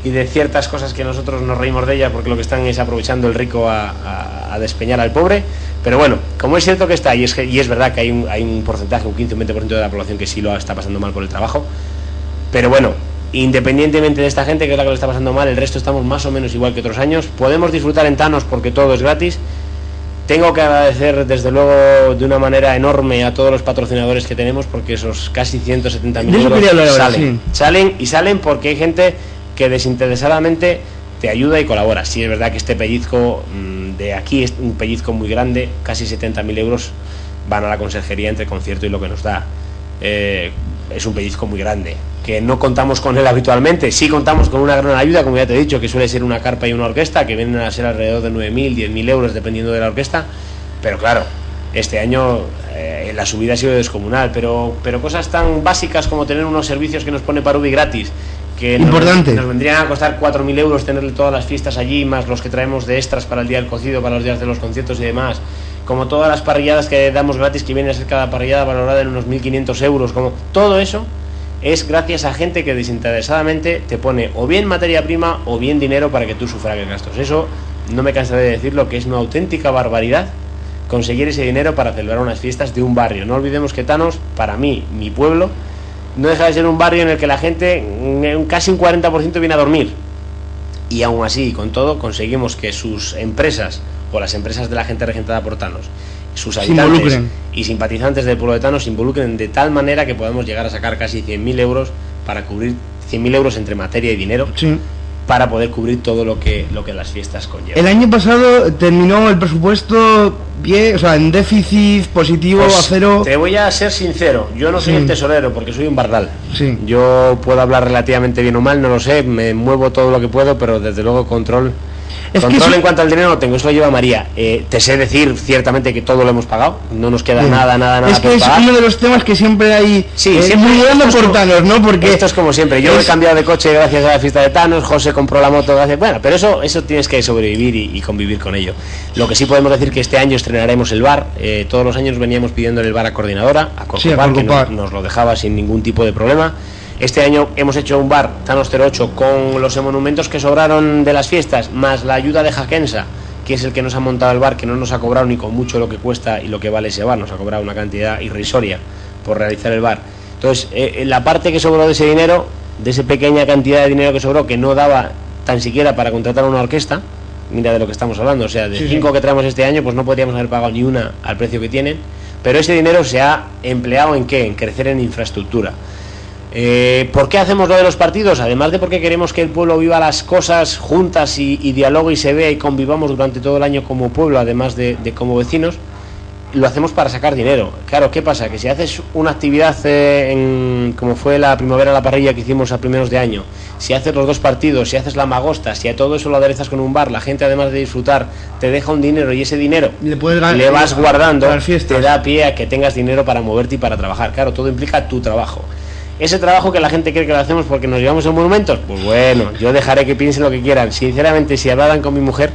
y de ciertas cosas que nosotros nos reímos de ella porque lo que están es aprovechando el rico a, a- a despeñar al pobre. Pero bueno, como es cierto que está, y es, que- y es verdad que hay un, hay un porcentaje, un 15 o un 20% de la población que sí lo está pasando mal por el trabajo, pero bueno, independientemente de esta gente que es la que lo está pasando mal, el resto estamos más o menos igual que otros años. Podemos disfrutar en Thanos porque todo es gratis. Tengo que agradecer desde luego de una manera enorme a todos los patrocinadores que tenemos porque esos casi 170 De mil euros salen. sí. Salen y salen porque hay gente que desinteresadamente te ayuda y colabora. Sí es verdad que este pellizco mm, de aquí es un pellizco muy grande, casi 70.000 euros van a la conserjería entre concierto y lo que nos da. Eh, es un pellizco muy grande, que no contamos con él habitualmente. Sí contamos con una gran ayuda, como ya te he dicho, que suele ser una carpa y una orquesta, que vienen a ser alrededor de 9.000, 10.000 euros dependiendo de la orquesta. Pero claro, este año eh, la subida ha sido descomunal, pero, pero cosas tan básicas como tener unos servicios que nos pone Parubi gratis, que nos- Importante. nos vendrían a costar 4.000 euros tenerle todas las fiestas allí, más los que traemos de extras para el día del cocido, para los días de los conciertos y demás. Como todas las parrilladas que damos gratis, que viene a ser cada parrillada valorada en unos 1.500 euros. Como todo eso es gracias a gente que desinteresadamente te pone o bien materia prima o bien dinero para que tú sufragues gastos. Eso no me cansaré de decirlo, que es una auténtica barbaridad conseguir ese dinero para celebrar unas fiestas de un barrio. No olvidemos que Thanos, para mí, mi pueblo, no deja de ser un barrio en el que la gente, casi un 40% viene a dormir. Y aún así, y con todo, conseguimos que sus empresas o las empresas de la gente regentada por Thanos, sus habitantes y simpatizantes del pueblo de Thanos se involucren de tal manera que podemos llegar a sacar casi 100.000 euros para cubrir 100.000 euros entre materia y dinero Sí. Para poder cubrir todo lo que, lo que las fiestas conllevan. El año pasado terminó el presupuesto bien, o sea, en déficit positivo Pues, a cero. Te voy a ser sincero, yo no soy Sí. el tesorero porque soy un bardal. Sí. Yo puedo hablar relativamente bien o mal, no lo sé, me muevo todo lo que puedo, pero desde luego control. Es que control eso- en cuanto al dinero no tengo, eso lo lleva María. Eh, te sé decir ciertamente que todo lo hemos pagado, no nos queda Sí. nada, nada, nada Es que es pagar. uno de los temas que siempre hay Sí, eh, siempre- muy por Thanos, ¿no? Porque Esto es como siempre, yo es- he cambiado de coche gracias a la fiesta de Thanos, José compró la moto gracias... Bueno, pero eso, eso tienes que sobrevivir y, y convivir con ello. Lo que sí podemos decir que este año estrenaremos el bar, eh, todos los años veníamos pidiendo el bar a Coordinadora, a Sí, Corcopar, que nos lo dejaba sin ningún tipo de problema. Este año hemos hecho un bar, Thanos 08, con los monumentos que sobraron de las fiestas, más la ayuda de Jaquensa, que es el que nos ha montado el bar, que no nos ha cobrado ni con mucho lo que cuesta y lo que vale ese bar, nos ha cobrado una cantidad irrisoria por realizar el bar. Entonces, eh, eh, la parte que sobró de ese dinero, de esa pequeña cantidad de dinero que sobró, que no daba tan siquiera para contratar una orquesta, mira de lo que estamos hablando, o sea, de Sí, sí. cinco que traemos este año, pues no podríamos haber pagado ni una al precio que tienen, pero ese dinero se ha empleado en qué? En crecer en infraestructura. Eh, ¿Por qué hacemos lo de los partidos? Además de porque queremos que el pueblo viva las cosas juntas y, y dialogue y se vea y convivamos durante todo el año como pueblo, además de, de como vecinos, lo hacemos para sacar dinero. Claro, ¿qué pasa? Que si haces una actividad eh, en- como fue la primavera la parrilla que hicimos a primeros de año, si haces los dos partidos, si haces la magosta, si a todo eso lo aderezas con un bar, la gente además de disfrutar te deja un dinero y ese dinero Le puedes le vas guardando, te da pie a que tengas dinero para moverte y para trabajar. Claro, todo implica tu trabajo. Ese trabajo que la gente cree que lo hacemos porque nos llevamos en monumentos, pues bueno, yo dejaré que piensen lo que quieran. Sinceramente, si hablaran con mi mujer,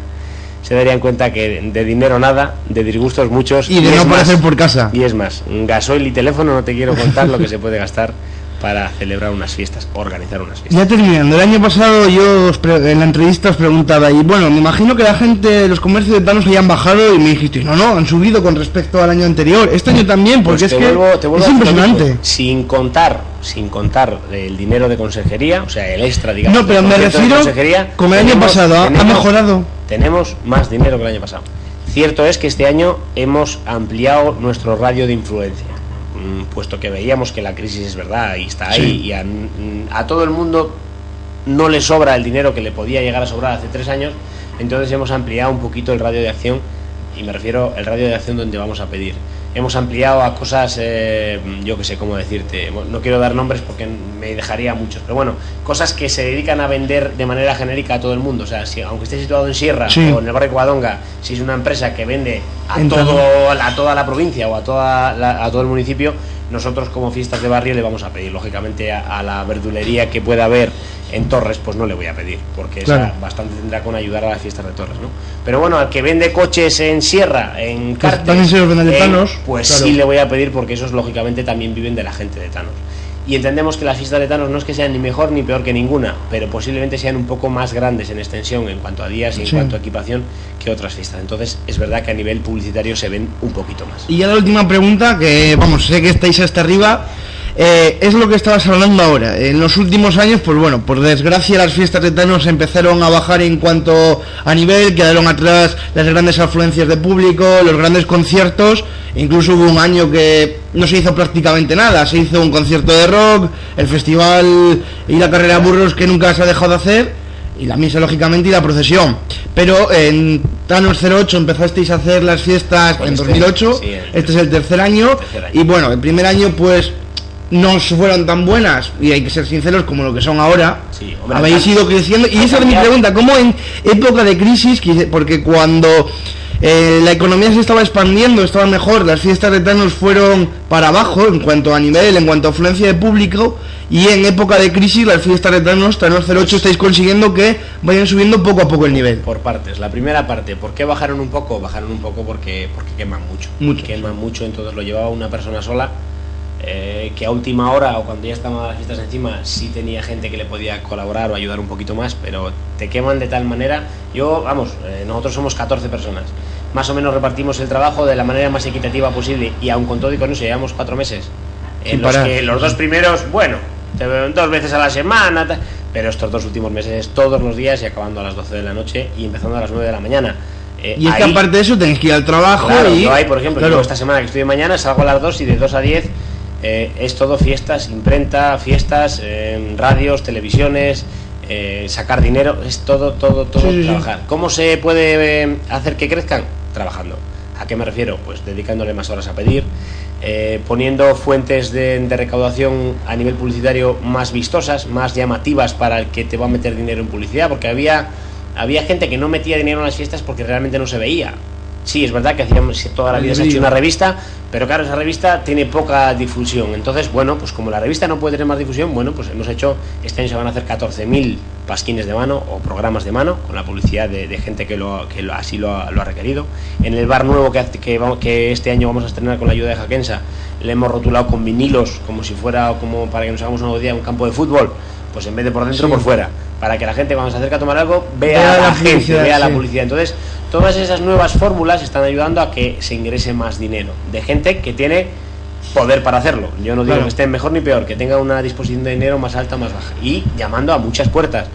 se darían cuenta que de dinero nada, de disgustos muchos. Y de es no aparecer por casa. Y es más, gasoil y teléfono no te quiero contar lo que se puede gastar para celebrar unas fiestas, organizar unas fiestas. Ya terminando, el año pasado yo os pre- en la entrevista os preguntaba, y bueno, me imagino que la gente, los comercios de Thanos hayan bajado y me dijisteis, no, no, han subido con respecto al año anterior. Este año también, porque Pues es te que vuelvo- te vuelvo es impresionante. mismo. Sin contar, sin contar el dinero de consejería, o sea, el extra, digamos. No, pero me refiero, consejería, como el año tenemos- pasado, ha- mejorado. Tenemos más dinero que el año pasado. Cierto es que este año hemos ampliado nuestro radio de influencia, puesto que veíamos que la crisis es verdad y está ahí, Sí. y a, mm, a todo el mundo no le sobra el dinero que le podía llegar a sobrar hace tres años, entonces hemos ampliado un poquito el radio de acción, y me refiero al radio de acción donde vamos a pedir. Hemos ampliado a cosas, eh, yo que sé cómo decirte, no quiero dar nombres porque me dejaría muchos, pero bueno, cosas que se dedican a vender de manera genérica a todo el mundo. O sea, si, aunque esté situado en Sierra Sí. o en el barrio Covadonga, si es una empresa que vende a, todo, todo. a toda la provincia o a, toda la- a todo el municipio, nosotros como fiestas de barrio le vamos a pedir. Lógicamente a, a la verdulería que pueda haber en Torres, pues no le voy a pedir, porque esa Claro. bastante tendrá con ayudar a las fiestas de Torres, ¿no? Pero bueno, al que vende coches en Sierra, en Pues Cartes, en- Thanos, pues claro. sí le voy a pedir porque esos lógicamente también viven de la gente de Thanos. Y entendemos que las fiestas de Thanos no es que sean ni mejor ni peor que ninguna, pero posiblemente sean un poco más grandes en extensión en cuanto a días y en Sí. cuanto a equipación que otras fiestas. Entonces es verdad que a nivel publicitario se ven un poquito más. Y ya la última pregunta, que vamos, sé que estáis hasta arriba, eh, es lo que estabas hablando ahora. En los últimos años, pues bueno, por desgracia las fiestas de Thanos empezaron a bajar en cuanto a nivel, quedaron atrás las grandes afluencias de público, los grandes conciertos, incluso hubo un año que no se hizo prácticamente nada, se hizo un concierto de rock, el festival y la carrera burros que nunca se ha dejado de hacer y la misa lógicamente y la procesión. Pero en Thanos 08 empezasteis a hacer las fiestas Con en este, 2008, sí, el- este es el tercer año, tercer año. y bueno, el primer año pues no fueron tan buenas y hay que ser sinceros como lo que son ahora. Sí, hombre, Habéis han- ido creciendo y esa es mi pregunta, ¿cómo en época de crisis, porque cuando eh, la economía se estaba expandiendo, estaba mejor, las fiestas de Thanos fueron para abajo en cuanto a nivel, en cuanto a afluencia de público y en época de crisis las fiestas de Thanos, Thanos 08 estáis consiguiendo que vayan subiendo poco a poco el nivel. Por partes. La primera parte, ¿por qué bajaron un poco? Bajaron un poco porque, porque queman mucho. Mucho. Queman mucho, entonces lo llevaba una persona sola, eh, que a última hora o cuando ya estaban las fiestas encima sí tenía gente que le podía colaborar o ayudar un poquito más, pero te queman de tal manera. Yo, vamos, eh, nosotros somos 14 personas. Más o menos repartimos el trabajo de la manera más equitativa posible y aun con todo y con eso llevamos cuatro meses. En los parar. que los dos primeros, bueno, te dos veces a la semana, pero estos dos últimos meses todos los días y acabando a las 12 de la noche y empezando a las 9 de la mañana. Eh, Y es que aparte de eso tenéis que ir al trabajo Claro, y... yo ahí, por ejemplo, claro, yo esta semana que estoy de mañana salgo a las 2 y de 2 a 10 eh, es todo fiestas, imprenta, fiestas, eh, radios, televisiones, eh, sacar dinero, es todo, todo, todo Sí, sí, sí. trabajar. ¿Cómo se puede eh, hacer que crezcan? Trabajando. ¿A qué me refiero? Pues dedicándole más horas a pedir, eh, poniendo fuentes de, de recaudación a nivel publicitario más vistosas, más llamativas para el que te va a meter dinero en publicidad, porque había, había gente que no metía dinero en las fiestas porque realmente no se veía. Sí, es verdad que hacíamos toda la vida se ha hecho una revista, pero claro, esa revista tiene poca difusión. Entonces, bueno, pues como la revista no puede tener más difusión, bueno, pues hemos hecho, este año se van a hacer 14.000 pasquines de mano o programas de mano con la publicidad de, de gente que, lo, que lo- así lo ha, lo ha requerido. En el bar nuevo que, que, vamos- que este año vamos a estrenar con la ayuda de Jaquensa, le hemos rotulado con vinilos como si fuera como para que nos hagamos una idea un campo de fútbol, pues en vez de por dentro, Sí. por fuera, para que la gente cuando se acerca a tomar algo vea, Vea a la, la gente, vea la sí. publicidad. Entonces, todas esas nuevas fórmulas están ayudando a que se ingrese más dinero de gente que tiene poder para hacerlo. Yo no digo Claro. que estén mejor ni peor, que tenga una disposición de dinero más alta o más baja. Y llamando a muchas puertas.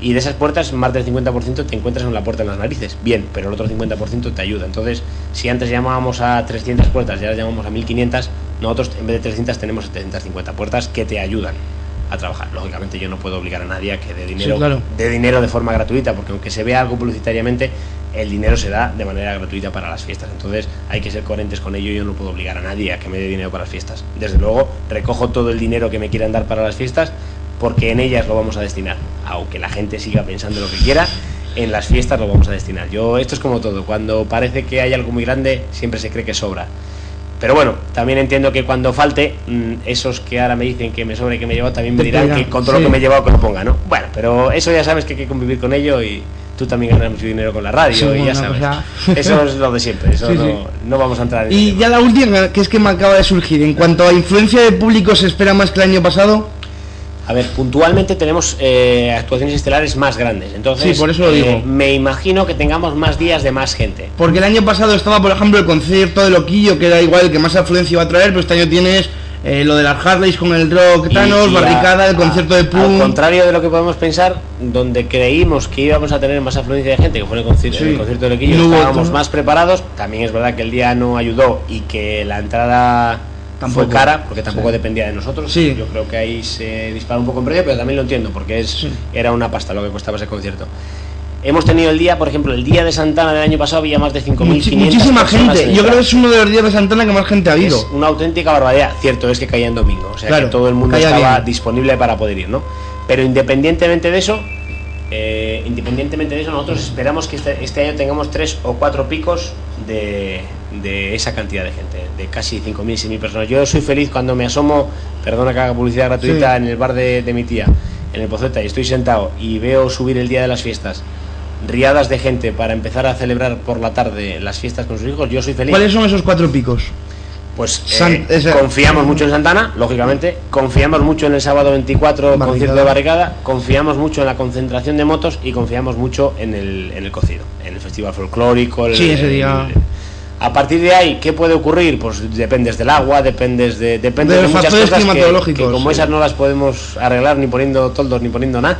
Y de esas puertas, más del 50% te encuentras en la puerta en las narices. Bien, pero el otro 50% te ayuda. Entonces, si antes llamábamos a 300 puertas y ahora llamamos a 1500, nosotros en vez de 300 tenemos 750 puertas que te ayudan a trabajar. Lógicamente yo no puedo obligar a nadie a que dé dinero, Sí, claro. dé dinero de forma gratuita, porque aunque se vea algo publicitariamente, el dinero se da de manera gratuita para las fiestas. Entonces hay que ser coherentes con ello. Yo no puedo obligar a nadie a que me dé dinero para las fiestas. Desde luego, recojo todo el dinero que me quieran dar para las fiestas, porque en ellas lo vamos a destinar. Aunque la gente siga pensando lo que quiera, en las fiestas lo vamos a destinar. Yo, esto es como todo. Cuando parece que hay algo muy grande, siempre se cree que sobra. Pero bueno, también entiendo que cuando falte, mm, esos que ahora me dicen que me sobre y que me he llevado, también me dirán que con todo lo que me he llevado que lo ponga, ¿no? Bueno, pero eso ya sabes que hay que convivir con ello y tú también ganas mucho dinero con la radio Sí, y ya sabes. Eso es lo de siempre, eso Sí, no, no vamos a entrar en Y ya la última, que es que me acaba de surgir. En cuanto a influencia de público, ¿se espera más que el año pasado? A ver, puntualmente tenemos eh, actuaciones estelares más grandes, entonces Sí, por eso lo digo. eh, me imagino que tengamos más días de más gente. Porque el año pasado estaba, por ejemplo, el concierto de Loquillo, que era igual el que más afluencia va a traer, pero este año tienes eh, lo de las Harleys con el rock Thanos, y Barricada, el a- concierto de Al Pum. contrario de lo que podemos pensar, donde creímos que íbamos a tener más afluencia de gente, que fue el concierto, Sí. en el concierto de Lequillo, No estábamos más preparados. También es verdad que el día no ayudó y que la entrada Tampoco. fue cara, porque tampoco Sí. dependía de nosotros. Sí. Yo creo que ahí se disparó un poco en precio, pero también lo entiendo, porque es, Sí. era una pasta lo que costaba ese concierto. Hemos tenido el día, por ejemplo, el día de Santana del año pasado había más de 5.500 Muchi- muchísima gente. en Yo creo que es uno de los días de Santana que más gente ha Es habido. una auténtica barbaridad. Cierto es que caía en domingo, o sea Claro, que todo el mundo estaba bien. disponible para poder ir, ¿no? Pero independientemente de eso, eh, independientemente de eso, nosotros esperamos que este, este año tengamos tres o cuatro picos de, de esa cantidad de gente, de casi 5.000, 6.000 personas. Yo soy feliz cuando me asomo, perdona que haga publicidad gratuita, Sí. en el bar de, de mi tía, en el Poceta, y estoy sentado y veo subir el día de las fiestas. Riadas de gente para empezar a celebrar por la tarde las fiestas con sus hijos, yo soy feliz. ¿Cuáles son esos cuatro picos? Pues eh, San- confiamos mucho en Santana, lógicamente, confiamos mucho en el sábado 24 Barricada. concierto de barricada, confiamos mucho en la concentración de motos y confiamos mucho en el, en el cocido, en el festival folclórico. el- Sí, ese día. el- a partir de ahí, ¿qué puede ocurrir? Pues dependes del agua, dependes de, depende De de, los muchas factores cosas que- como sí. esas no las podemos arreglar ni poniendo toldos ni poniendo nada,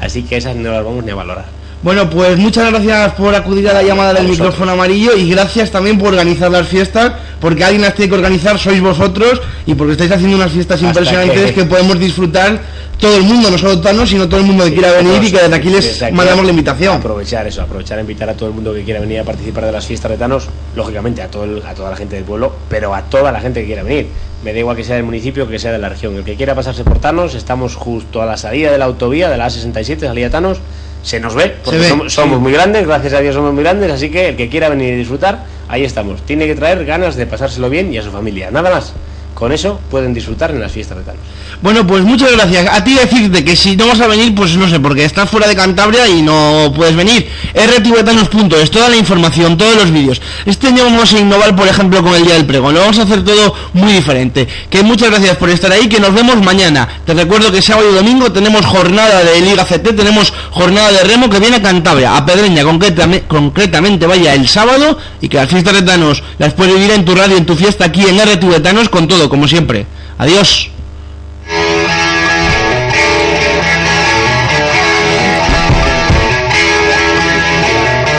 así que esas no las vamos ni a valorar. Bueno, pues muchas gracias por acudir a la llamada del micrófono amarillo y gracias también por organizar las fiestas, porque alguien las tiene que organizar, sois vosotros, y porque estáis haciendo unas fiestas impresionantes que... que- podemos disfrutar todo el mundo, no solo Thanos, sino todo el mundo que quiera venir y que desde aquí les Desde aquí mandamos la invitación. Aprovechar eso, aprovechar a invitar a todo el mundo que quiera venir a participar de las fiestas de Thanos, lógicamente a, todo el- a toda la gente del pueblo, pero a toda la gente que quiera venir. Me da igual que sea del municipio que sea de la región. El que quiera pasarse por Thanos, estamos justo a la salida de la autovía de la A67, salida de Thanos. Se nos ve, porque ve, somos, somos sí. muy grandes, gracias a Dios somos muy grandes, así que el que quiera venir y disfrutar, ahí estamos. Tiene que traer ganas de pasárselo bien y a su familia, nada más. Con eso pueden disfrutar en las fiestas de Thanos. Bueno, pues muchas gracias. A ti decirte que si no vas a venir, pues no sé, porque estás fuera de Cantabria y no puedes venir. rtibetanos.es, toda la información, todos los vídeos. Este año vamos a innovar, por ejemplo, con el Día del Pregón. Lo vamos a hacer todo muy diferente. Que muchas gracias por estar ahí, que nos vemos mañana. Te recuerdo que sábado y domingo tenemos jornada de Liga CT, tenemos jornada de remo que viene a Cantabria, a Pedreña, concretamente, concretamente vaya el sábado y que las fiestas de Thanos las puedes vivir en tu radio, en tu fiesta aquí en RTV Thanos con todo, como siempre. Adiós.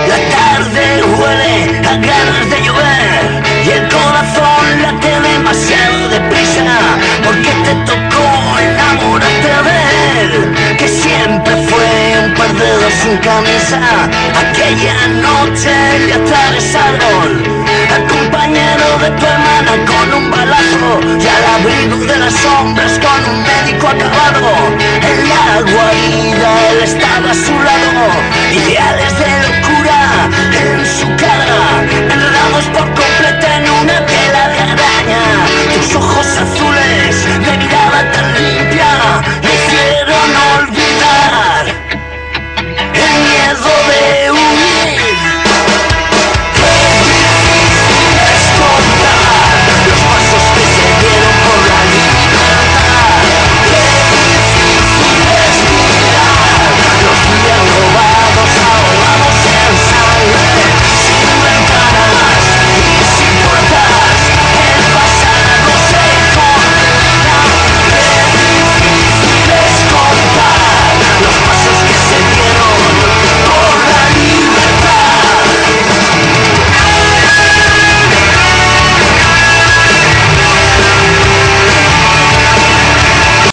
La tarde huele a ganas de llover y el corazón late demasiado deprisa porque te tocó enamorarte de él que siempre fue un perdedor sin camisa aquella noche atrás árbol al compañero de tu hermana balazo y al abrigo de las sombras con un médico acabado. El la guarida él estaba a su lado. Ideales de locura en su cara.